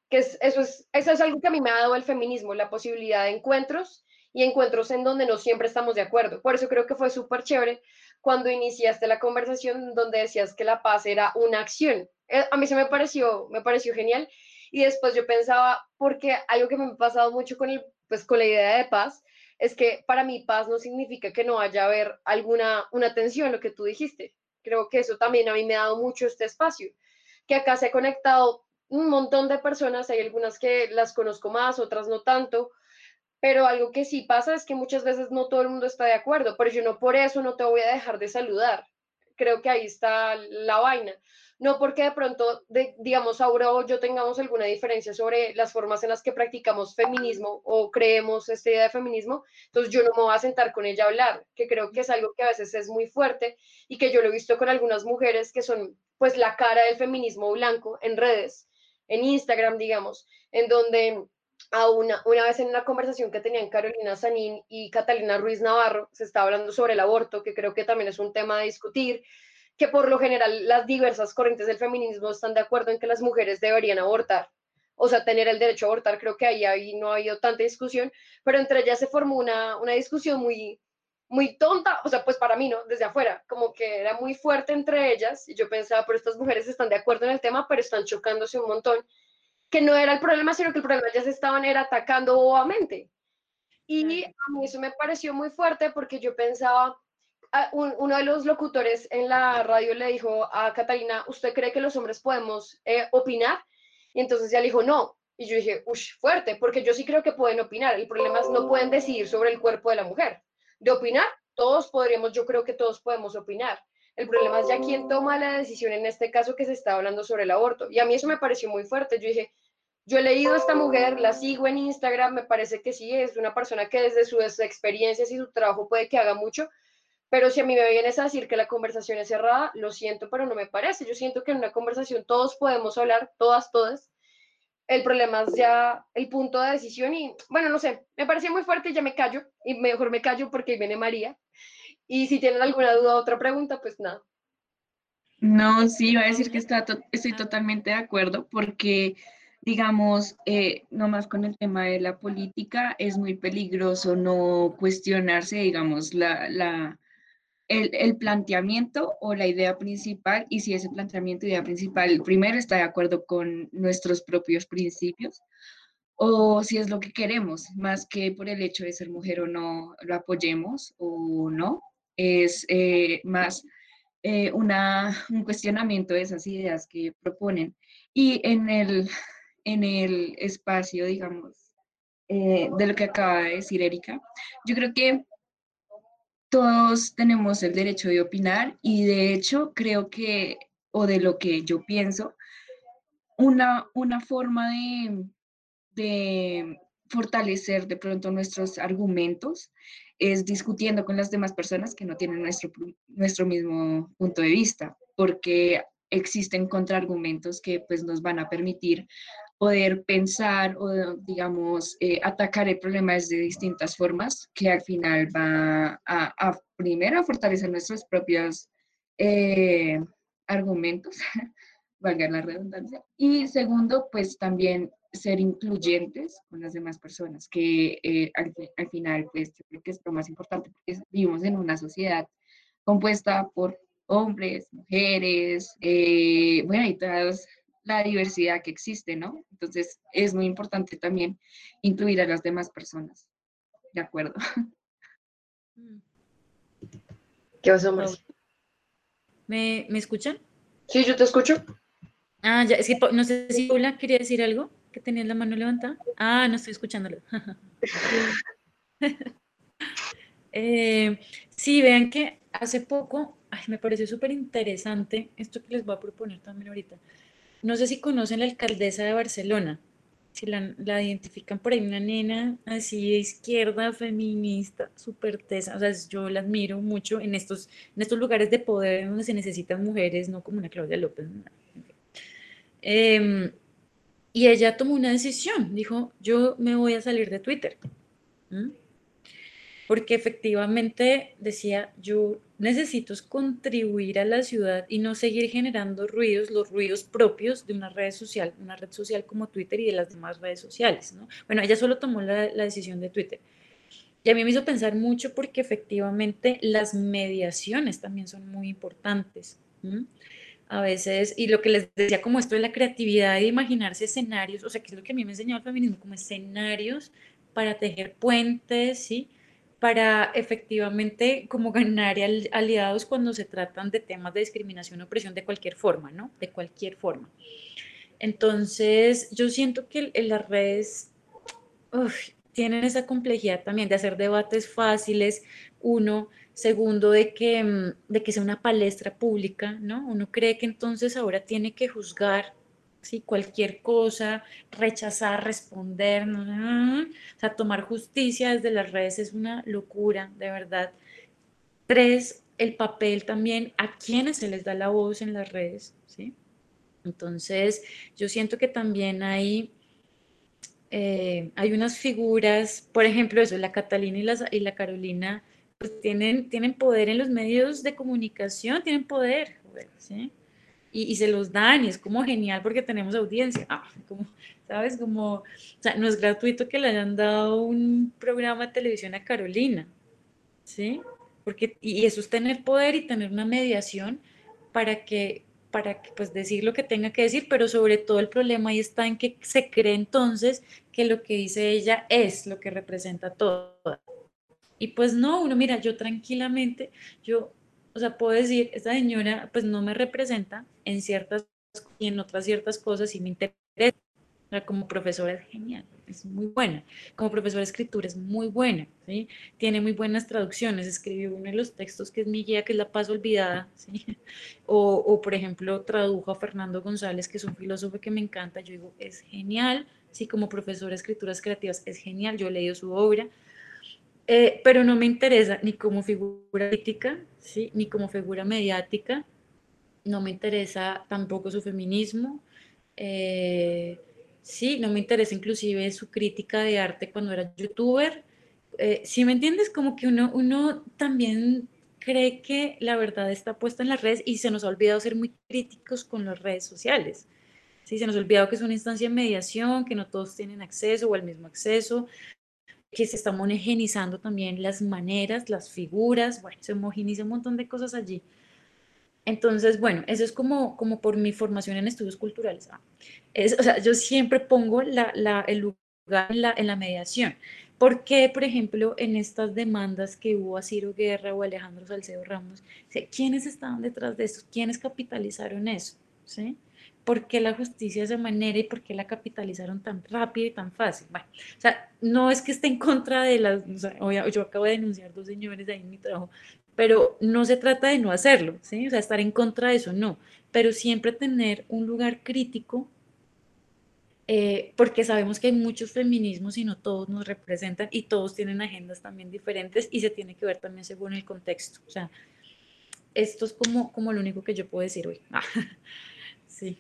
que eso, es, eso es algo que a mí me ha dado el feminismo, la posibilidad de encuentros y encuentros en donde no siempre estamos de acuerdo. Por eso creo que fue súper chévere cuando iniciaste la conversación donde decías que la paz era una acción. Eh, a mí se me pareció, me pareció genial. Y después yo pensaba, porque algo que me ha pasado mucho con, el, pues, con la idea de paz, es que para mí paz no significa que no vaya a haber alguna una tensión, lo que tú dijiste. Creo que eso también a mí me ha dado mucho este espacio, que acá se ha conectado un montón de personas, hay algunas que las conozco más, otras no tanto, pero algo que sí pasa es que muchas veces no todo el mundo está de acuerdo, pero yo no por eso no te voy a dejar de saludar. Creo que ahí está la vaina. No porque de pronto, digamos, ahora o yo tengamos alguna diferencia sobre las formas en las que practicamos feminismo o creemos esta idea de feminismo, entonces yo no me voy a sentar con ella a hablar, que creo que es algo que a veces es muy fuerte y que yo lo he visto con algunas mujeres que son pues la cara del feminismo blanco en redes, en Instagram, digamos, en donde a una, una vez en una conversación que tenían Carolina Sanín y Catalina Ruiz Navarro, se estaba hablando sobre el aborto, que creo que también es un tema a discutir, que por lo general las diversas corrientes del feminismo están de acuerdo en que las mujeres deberían abortar, o sea, tener el derecho a abortar, creo que ahí, ahí no ha habido tanta discusión, pero entre ellas se formó una, una discusión muy, muy tonta, o sea, pues para mí, ¿no? Desde afuera, como que era muy fuerte entre ellas, y yo pensaba, pero estas mujeres están de acuerdo en el tema, pero están chocándose un montón, que no era el problema, sino que el problema ya se estaban era atacando bobamente. Y a mí eso me pareció muy fuerte porque yo pensaba, ah, uno de los locutores en la radio le dijo a Catalina, ¿usted cree que los hombres podemos eh, opinar? Y entonces ella le dijo, no. Y yo dije, uff, fuerte, porque yo sí creo que pueden opinar. El problema es no pueden decidir sobre el cuerpo de la mujer. De opinar, todos podríamos, yo creo que todos podemos opinar. El problema es ya quién toma la decisión en este caso que se está hablando sobre el aborto. Y a mí eso me pareció muy fuerte. Yo dije, yo he leído a esta mujer, la sigo en Instagram, me parece que sí, es una persona que desde sus experiencias y su trabajo puede que haga mucho, pero si a mí me vienes a decir que la conversación es cerrada, lo siento, pero no me parece. Yo siento que en una conversación todos podemos hablar, todas, todas. El problema es ya el punto de decisión y, bueno, no sé, me parecía muy fuerte ya me callo, y mejor me callo porque viene María. Y si tienen alguna duda o otra pregunta, pues nada. No, sí, iba a decir que estoy totalmente de acuerdo porque, digamos, eh, nomás con el tema de la política es muy peligroso no cuestionarse, digamos, la, la, el, el, planteamiento o la idea principal y si ese planteamiento idea principal primero está de acuerdo con nuestros propios principios o si es lo que queremos, más que por el hecho de ser mujer o no lo apoyemos o no es eh, más eh, una, un cuestionamiento de esas ideas que proponen. Y en el, en el espacio, digamos, eh, de lo que acaba de decir Erika, yo creo que todos tenemos el derecho de opinar y de hecho creo que, o de lo que yo pienso, una, una forma de, de fortalecer de pronto nuestros argumentos es discutiendo con las demás personas que no tienen nuestro, nuestro mismo punto de vista, porque existen contraargumentos que pues nos van a permitir poder pensar o, digamos, eh, atacar el problema desde distintas formas, que al final va a, a primero, a fortalecer nuestros propios eh, argumentos, <laughs> valga la redundancia, y segundo, pues también ser incluyentes con las demás personas, que eh, al, al, final, pues yo creo que es lo más importante, porque vivimos en una sociedad compuesta por hombres, mujeres, eh, bueno, y toda la diversidad que existe, ¿no? Entonces es muy importante también incluir a las demás personas. De acuerdo. <laughs> ¿Qué vas a ¿Me, ¿Me escuchan? Sí, yo te escucho. Ah, ya, es que no sé si Paula quería decir algo que tenías la mano levantada. Ah, no estoy escuchándolo. <laughs> eh, sí, vean que hace poco, ay, me pareció súper interesante esto que les voy a proponer también ahorita. No sé si conocen la alcaldesa de Barcelona, si la, la identifican por ahí, una nena así de izquierda, feminista, súper tesa. O sea, yo la admiro mucho en estos, en estos lugares de poder donde se necesitan mujeres, no como una Claudia López. Eh, y ella tomó una decisión, dijo, yo me voy a salir de Twitter. Porque efectivamente decía, yo necesito es contribuir a la ciudad y no seguir generando ruidos, los ruidos propios de una red social, una red social como Twitter y de las demás redes sociales, ¿no? Bueno, ella solo tomó la, la decisión de Twitter. Y a mí me hizo pensar mucho porque efectivamente las mediaciones también son muy importantes. A veces, y lo que les decía como esto de la creatividad de imaginarse escenarios, o sea, que es lo que a mí me enseñó el feminismo, como escenarios para tejer puentes, ¿sí? Para efectivamente como ganar aliados cuando se tratan de temas de discriminación o opresión de cualquier forma, ¿no? De cualquier forma. Entonces, yo siento que en las redes, tienen esa complejidad también de hacer debates fáciles, uno, segundo, de que, mm, de que sea una palestra pública, ¿no? Uno cree que entonces ahora tiene que juzgar ¿sí? cualquier cosa, rechazar, responder, ¿no? o sea, tomar justicia desde las redes es una locura, de verdad. Tres, el papel también a quienes se les da la voz en las redes, ¿sí? Entonces, yo siento que también hay eh, hay unas figuras, por ejemplo, eso, la Catalina y la, y la Carolina, pues tienen, tienen poder en los medios de comunicación, tienen poder, ¿sí? Y, se los dan y es como genial porque tenemos audiencia. Ah, como, ¿Sabes? Como, no es gratuito que le hayan dado un programa de televisión a Carolina, ¿sí? Porque, y eso es tener poder y tener una mediación para que para pues decir lo que tenga que decir, pero sobre todo el problema ahí está en que se cree entonces que lo que dice ella es lo que representa todo. Y pues no, uno mira, yo tranquilamente, yo, o sea, puedo decir, esta señora pues no me representa en ciertas y en otras ciertas cosas y me interesa como profesora es genial, es muy buena. Como profesora de escritura es muy buena, ¿sí? Tiene muy buenas traducciones. Escribió uno de los textos que es mi guía, que es La Paz Olvidada, <laughs> ¿sí? O, o, por ejemplo, tradujo a Fernando González, que es un filósofo que me encanta. Yo digo, es genial, sí, como profesora de escrituras creativas, es genial. Yo he leído su obra. Eh, pero no me interesa ni como figura política, ¿sí? ni como figura mediática, no me interesa tampoco su feminismo, eh, Sí, no me interesa inclusive su crítica de arte cuando era youtuber. Eh, si me entiendes, como que uno, uno también cree que la verdad está puesta en las redes y se nos ha olvidado ser muy críticos con las redes sociales. Sí, se nos ha olvidado que es una instancia de mediación, que no todos tienen acceso o el mismo acceso, que se está homogenizando también las maneras, las figuras, bueno, se homogeniza un montón de cosas allí. Entonces, bueno, eso es como, como por mi formación en estudios culturales. Ah, es, o sea, yo siempre pongo la, la, el lugar en la, en la mediación. ¿Por qué, por ejemplo, en estas demandas que hubo a Ciro Guerra o Alejandro Salcedo Ramos, ¿quiénes estaban detrás de esto? ¿Quiénes capitalizaron eso? ¿Sí? ¿Por qué la justicia de esa manera y por qué la capitalizaron tan rápido y tan fácil? Bueno, o sea, no es que esté en contra de las, o sea, yo acabo de denunciar dos señores ahí en mi trabajo, pero no se trata de no hacerlo, ¿sí? O sea, estar en contra de eso, no, pero siempre tener un lugar crítico, eh, porque sabemos que hay muchos feminismos y no todos nos representan y todos tienen agendas también diferentes y se tiene que ver también según el contexto. O sea, esto es como, como lo único que yo puedo decir hoy. <laughs> sí.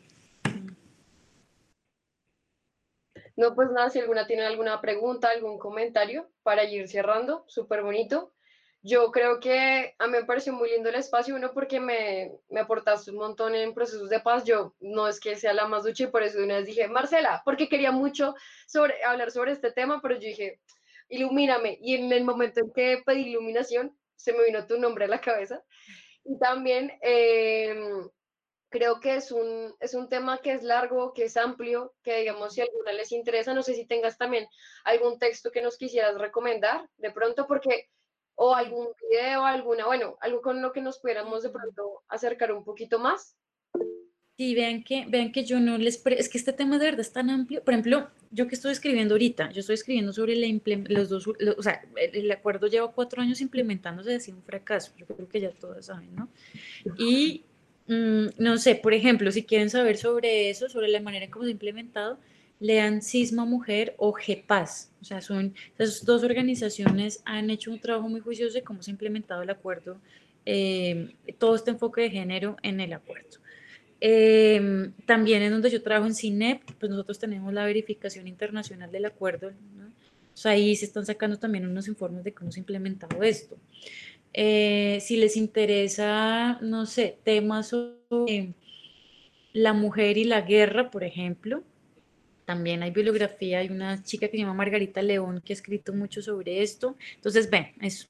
No, pues nada, si alguna tiene alguna pregunta, algún comentario para ir cerrando, súper bonito. Yo creo que a mí me pareció muy lindo el espacio, uno porque me, me aportaste un montón en procesos de paz. Yo no es que sea la más ducha y por eso una vez dije, Marcela, porque quería mucho sobre, hablar sobre este tema, pero yo dije, ilumíname. Y en el momento en que pedí iluminación, se me vino tu nombre a la cabeza. Y también em, creo que es un, es un tema que es largo, que es amplio, que digamos si alguna les interesa, no sé si tengas también algún texto que nos quisieras recomendar de pronto, porque o algún video, alguna, bueno, algo con lo que nos pudiéramos de pronto acercar un poquito más. Sí, vean que, vean que yo no les... Es que este tema de verdad es tan amplio. Por ejemplo, yo que estoy escribiendo ahorita, yo estoy escribiendo sobre la los dos, o sea, el, acuerdo lleva cuatro años implementándose, ha sido un fracaso, yo creo que ya todos saben, ¿no? Y, mm, no sé, por ejemplo, si quieren saber sobre eso, sobre la manera en cómo se ha implementado, lean Cisma Mujer o GEPAS. O sea, son esas dos organizaciones han hecho un trabajo muy juicioso de cómo se ha implementado el acuerdo, eh, todo este enfoque de género en el acuerdo. Eh, también en donde yo trabajo en CINEP, pues nosotros tenemos la verificación internacional del acuerdo. ¿no? O sea, ahí se están sacando también unos informes de cómo se ha implementado esto. Eh, si les interesa, no sé, temas sobre la mujer y la guerra, por ejemplo, también hay bibliografía, hay una chica que se llama Margarita León que ha escrito mucho sobre esto. Entonces, ven,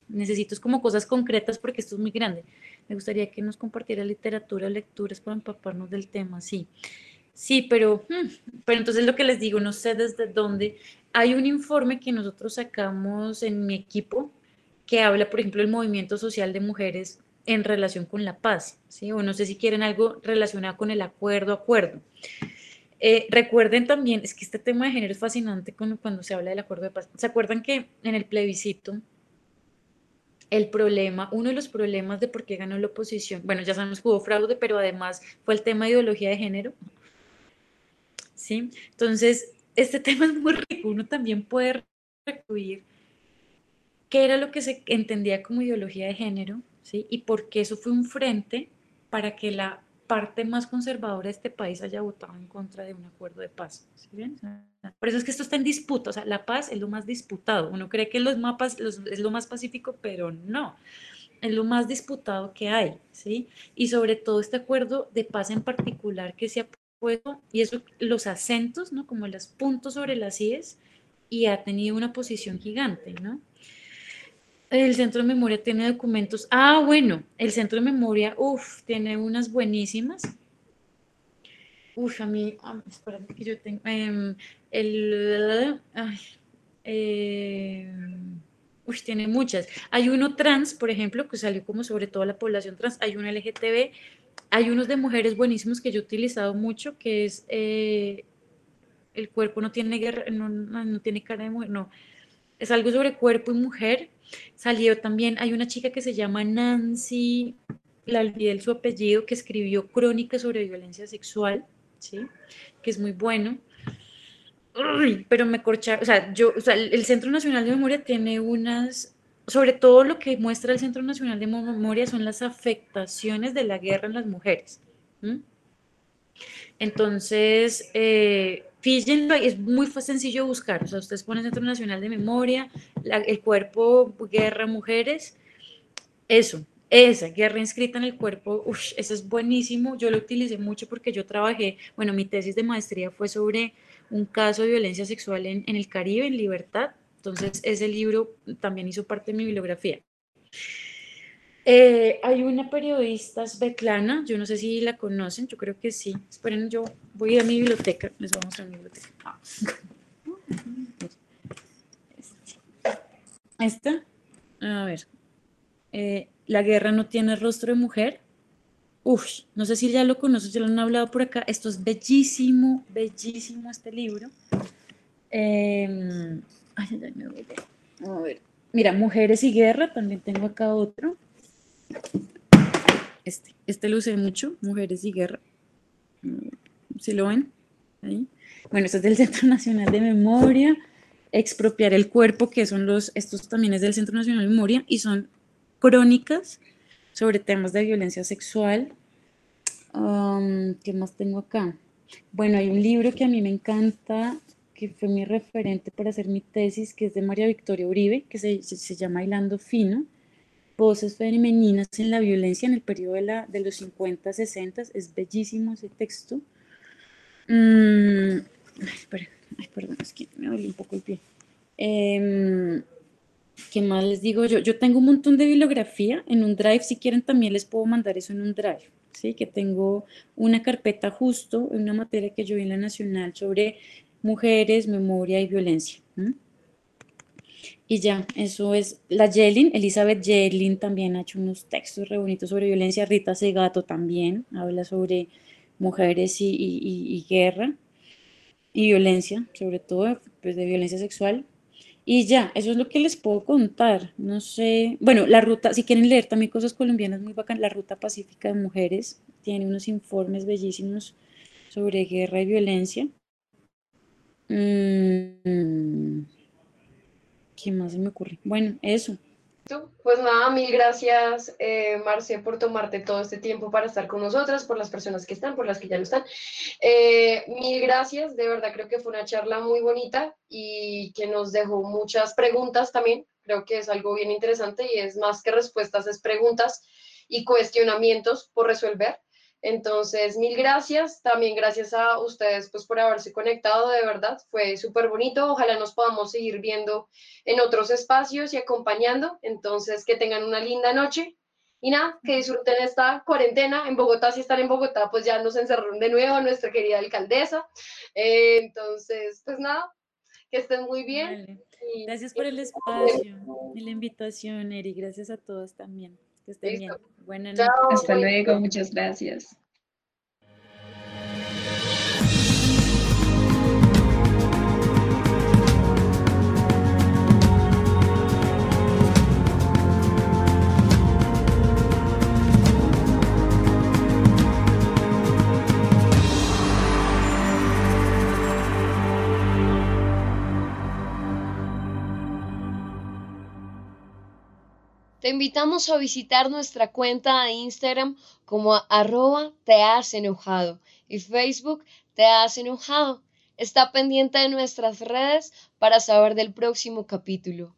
necesito es como cosas concretas porque esto es muy grande. Me gustaría que nos compartiera literatura, lecturas para empaparnos del tema, sí. Sí, pero, hmm, pero entonces lo que les digo, no sé desde dónde. Hay un informe que nosotros sacamos en mi equipo que habla, por ejemplo, del movimiento social de mujeres en relación con la paz, ¿sí? O no sé si quieren algo relacionado con el acuerdo, acuerdo. Eh, recuerden también, es que este tema de género es fascinante cuando, se habla del acuerdo de paz. ¿Se acuerdan que en el plebiscito el problema, uno de los problemas de por qué ganó la oposición, bueno, ya sabemos que hubo fraude, pero además fue el tema de ideología de género. ¿Sí? Entonces, este <laughs> tema es muy rico, uno también puede recluir qué era lo que se entendía como ideología de género, ¿sí? Y por qué eso fue un frente para que la parte más conservadora de este país haya votado en contra de un acuerdo de paz. ¿sí Por eso es que esto está en disputa, o sea, la paz es lo más disputado. Uno cree que los mapas es lo más pacífico, pero no, es lo más disputado que hay, ¿sí? Y sobre todo este acuerdo de paz en particular que se ha puesto, y eso, los acentos, ¿no? Como los puntos sobre las IES, y ha tenido una posición gigante, ¿no? El centro de memoria tiene documentos. Ah, bueno, el centro de memoria, uff, tiene unas buenísimas. Uf, a mí, espérate que yo tengo. Em, el. Ay, eh, tiene muchas. Hay uno trans, por ejemplo, que salió como sobre toda la población trans. Hay uno LGTB. Hay unos de mujeres buenísimos que yo he utilizado mucho, que es eh, el cuerpo no tiene guerra, no, no tiene cara de mujer, no. Es algo sobre cuerpo y mujer Salió también, hay una chica que se llama Nancy, la olvidé su apellido, que escribió crónicas sobre violencia sexual, ¿sí? Que es muy bueno. pero me corcha, o sea, yo, o sea, el Centro Nacional de Memoria tiene unas, sobre todo lo que muestra el Centro Nacional de Memoria son las afectaciones de la guerra en las mujeres. Entonces, eh, Fíjenlo, es muy sencillo buscar. O sea, ustedes ponen Centro Nacional de Memoria, el cuerpo Guerra Mujeres, eso, esa, guerra inscrita en el cuerpo, eso es buenísimo. Yo lo utilicé mucho porque yo trabajé, bueno, mi tesis de maestría fue sobre un caso de violencia sexual en, en el Caribe, en Libertad. Entonces, ese libro también hizo parte de mi bibliografía. Eh, hay una periodista Svetlana, yo no sé si la conocen, yo creo que sí. Esperen, yo voy a mi biblioteca, les voy a mostrar mi biblioteca. Ah. Esta, a ver, eh, La guerra no tiene rostro de mujer. Uf, no sé si ya lo conocen, si lo han hablado por acá. Esto es bellísimo, bellísimo este libro. Em, ay, me voy a ver. Mira, Mujeres y Guerra, también tengo acá otro. Este, este lo mucho, Mujeres y Guerra. ¿Sí lo ven? Bueno, este es del Centro Nacional de Memoria. Expropiar el cuerpo, que son los, estos también es del Centro Nacional de Memoria y son crónicas sobre temas de violencia sexual. Um, ¿Qué más tengo acá? Bueno, hay un libro que a mí me encanta, que fue mi referente para hacer mi tesis, que es de María Victoria Uribe, que se, se llama Hilando Fino voces femeninas en la violencia en el periodo de, la, de los 50, 60. Es bellísimo ese texto. Mm, ay, perdón, es que me duele un poco el pie. Em, ¿Qué más les digo yo? Yo tengo un montón de bibliografía en un drive. Si quieren, también les puedo mandar eso en un drive. ¿sí? Que tengo una carpeta justo en una materia que yo vi en la Nacional sobre mujeres, memoria y violencia. Y ya, eso es la Yelin, Elizabeth Yelin también ha hecho unos textos re bonitos sobre violencia, Rita Segato también habla sobre mujeres y, guerra y violencia, sobre todo pues, de violencia sexual. Y ya, eso es lo que les puedo contar. No sé, bueno, la ruta, si quieren leer también cosas colombianas muy bacán, la Ruta Pacífica de Mujeres tiene unos informes bellísimos sobre guerra y violencia. Mm. ¿Qué más se me ocurre? Bueno, eso. Pues nada, mil gracias, eh, Marce, por tomarte todo este tiempo para estar con nosotras, por las personas que están, por las que ya no están. Eh, mil gracias, de verdad creo que fue una charla muy bonita y que nos dejó muchas preguntas también Creo que es algo bien interesante y es más que respuestas, es preguntas y cuestionamientos por resolver. Entonces, mil gracias. También gracias a ustedes pues, por haberse conectado, de verdad. Fue súper bonito. Ojalá nos podamos seguir viendo en otros espacios y acompañando. Entonces, que tengan una linda noche. Y nada, que disfruten esta cuarentena. En Bogotá, si están en Bogotá, pues ya nos encerraron de nuevo nuestra querida alcaldesa. Eh, entonces, pues nada, que estén muy bien. Gracias por el espacio y la invitación, Eri. Gracias a todos también. Que estén bien. Buenas noches. Hasta luego, muchas gracias. Te invitamos a visitar nuestra cuenta de Instagram como arroba te has enojado y Facebook te has enojado. Está pendiente de nuestras redes para saber del próximo capítulo.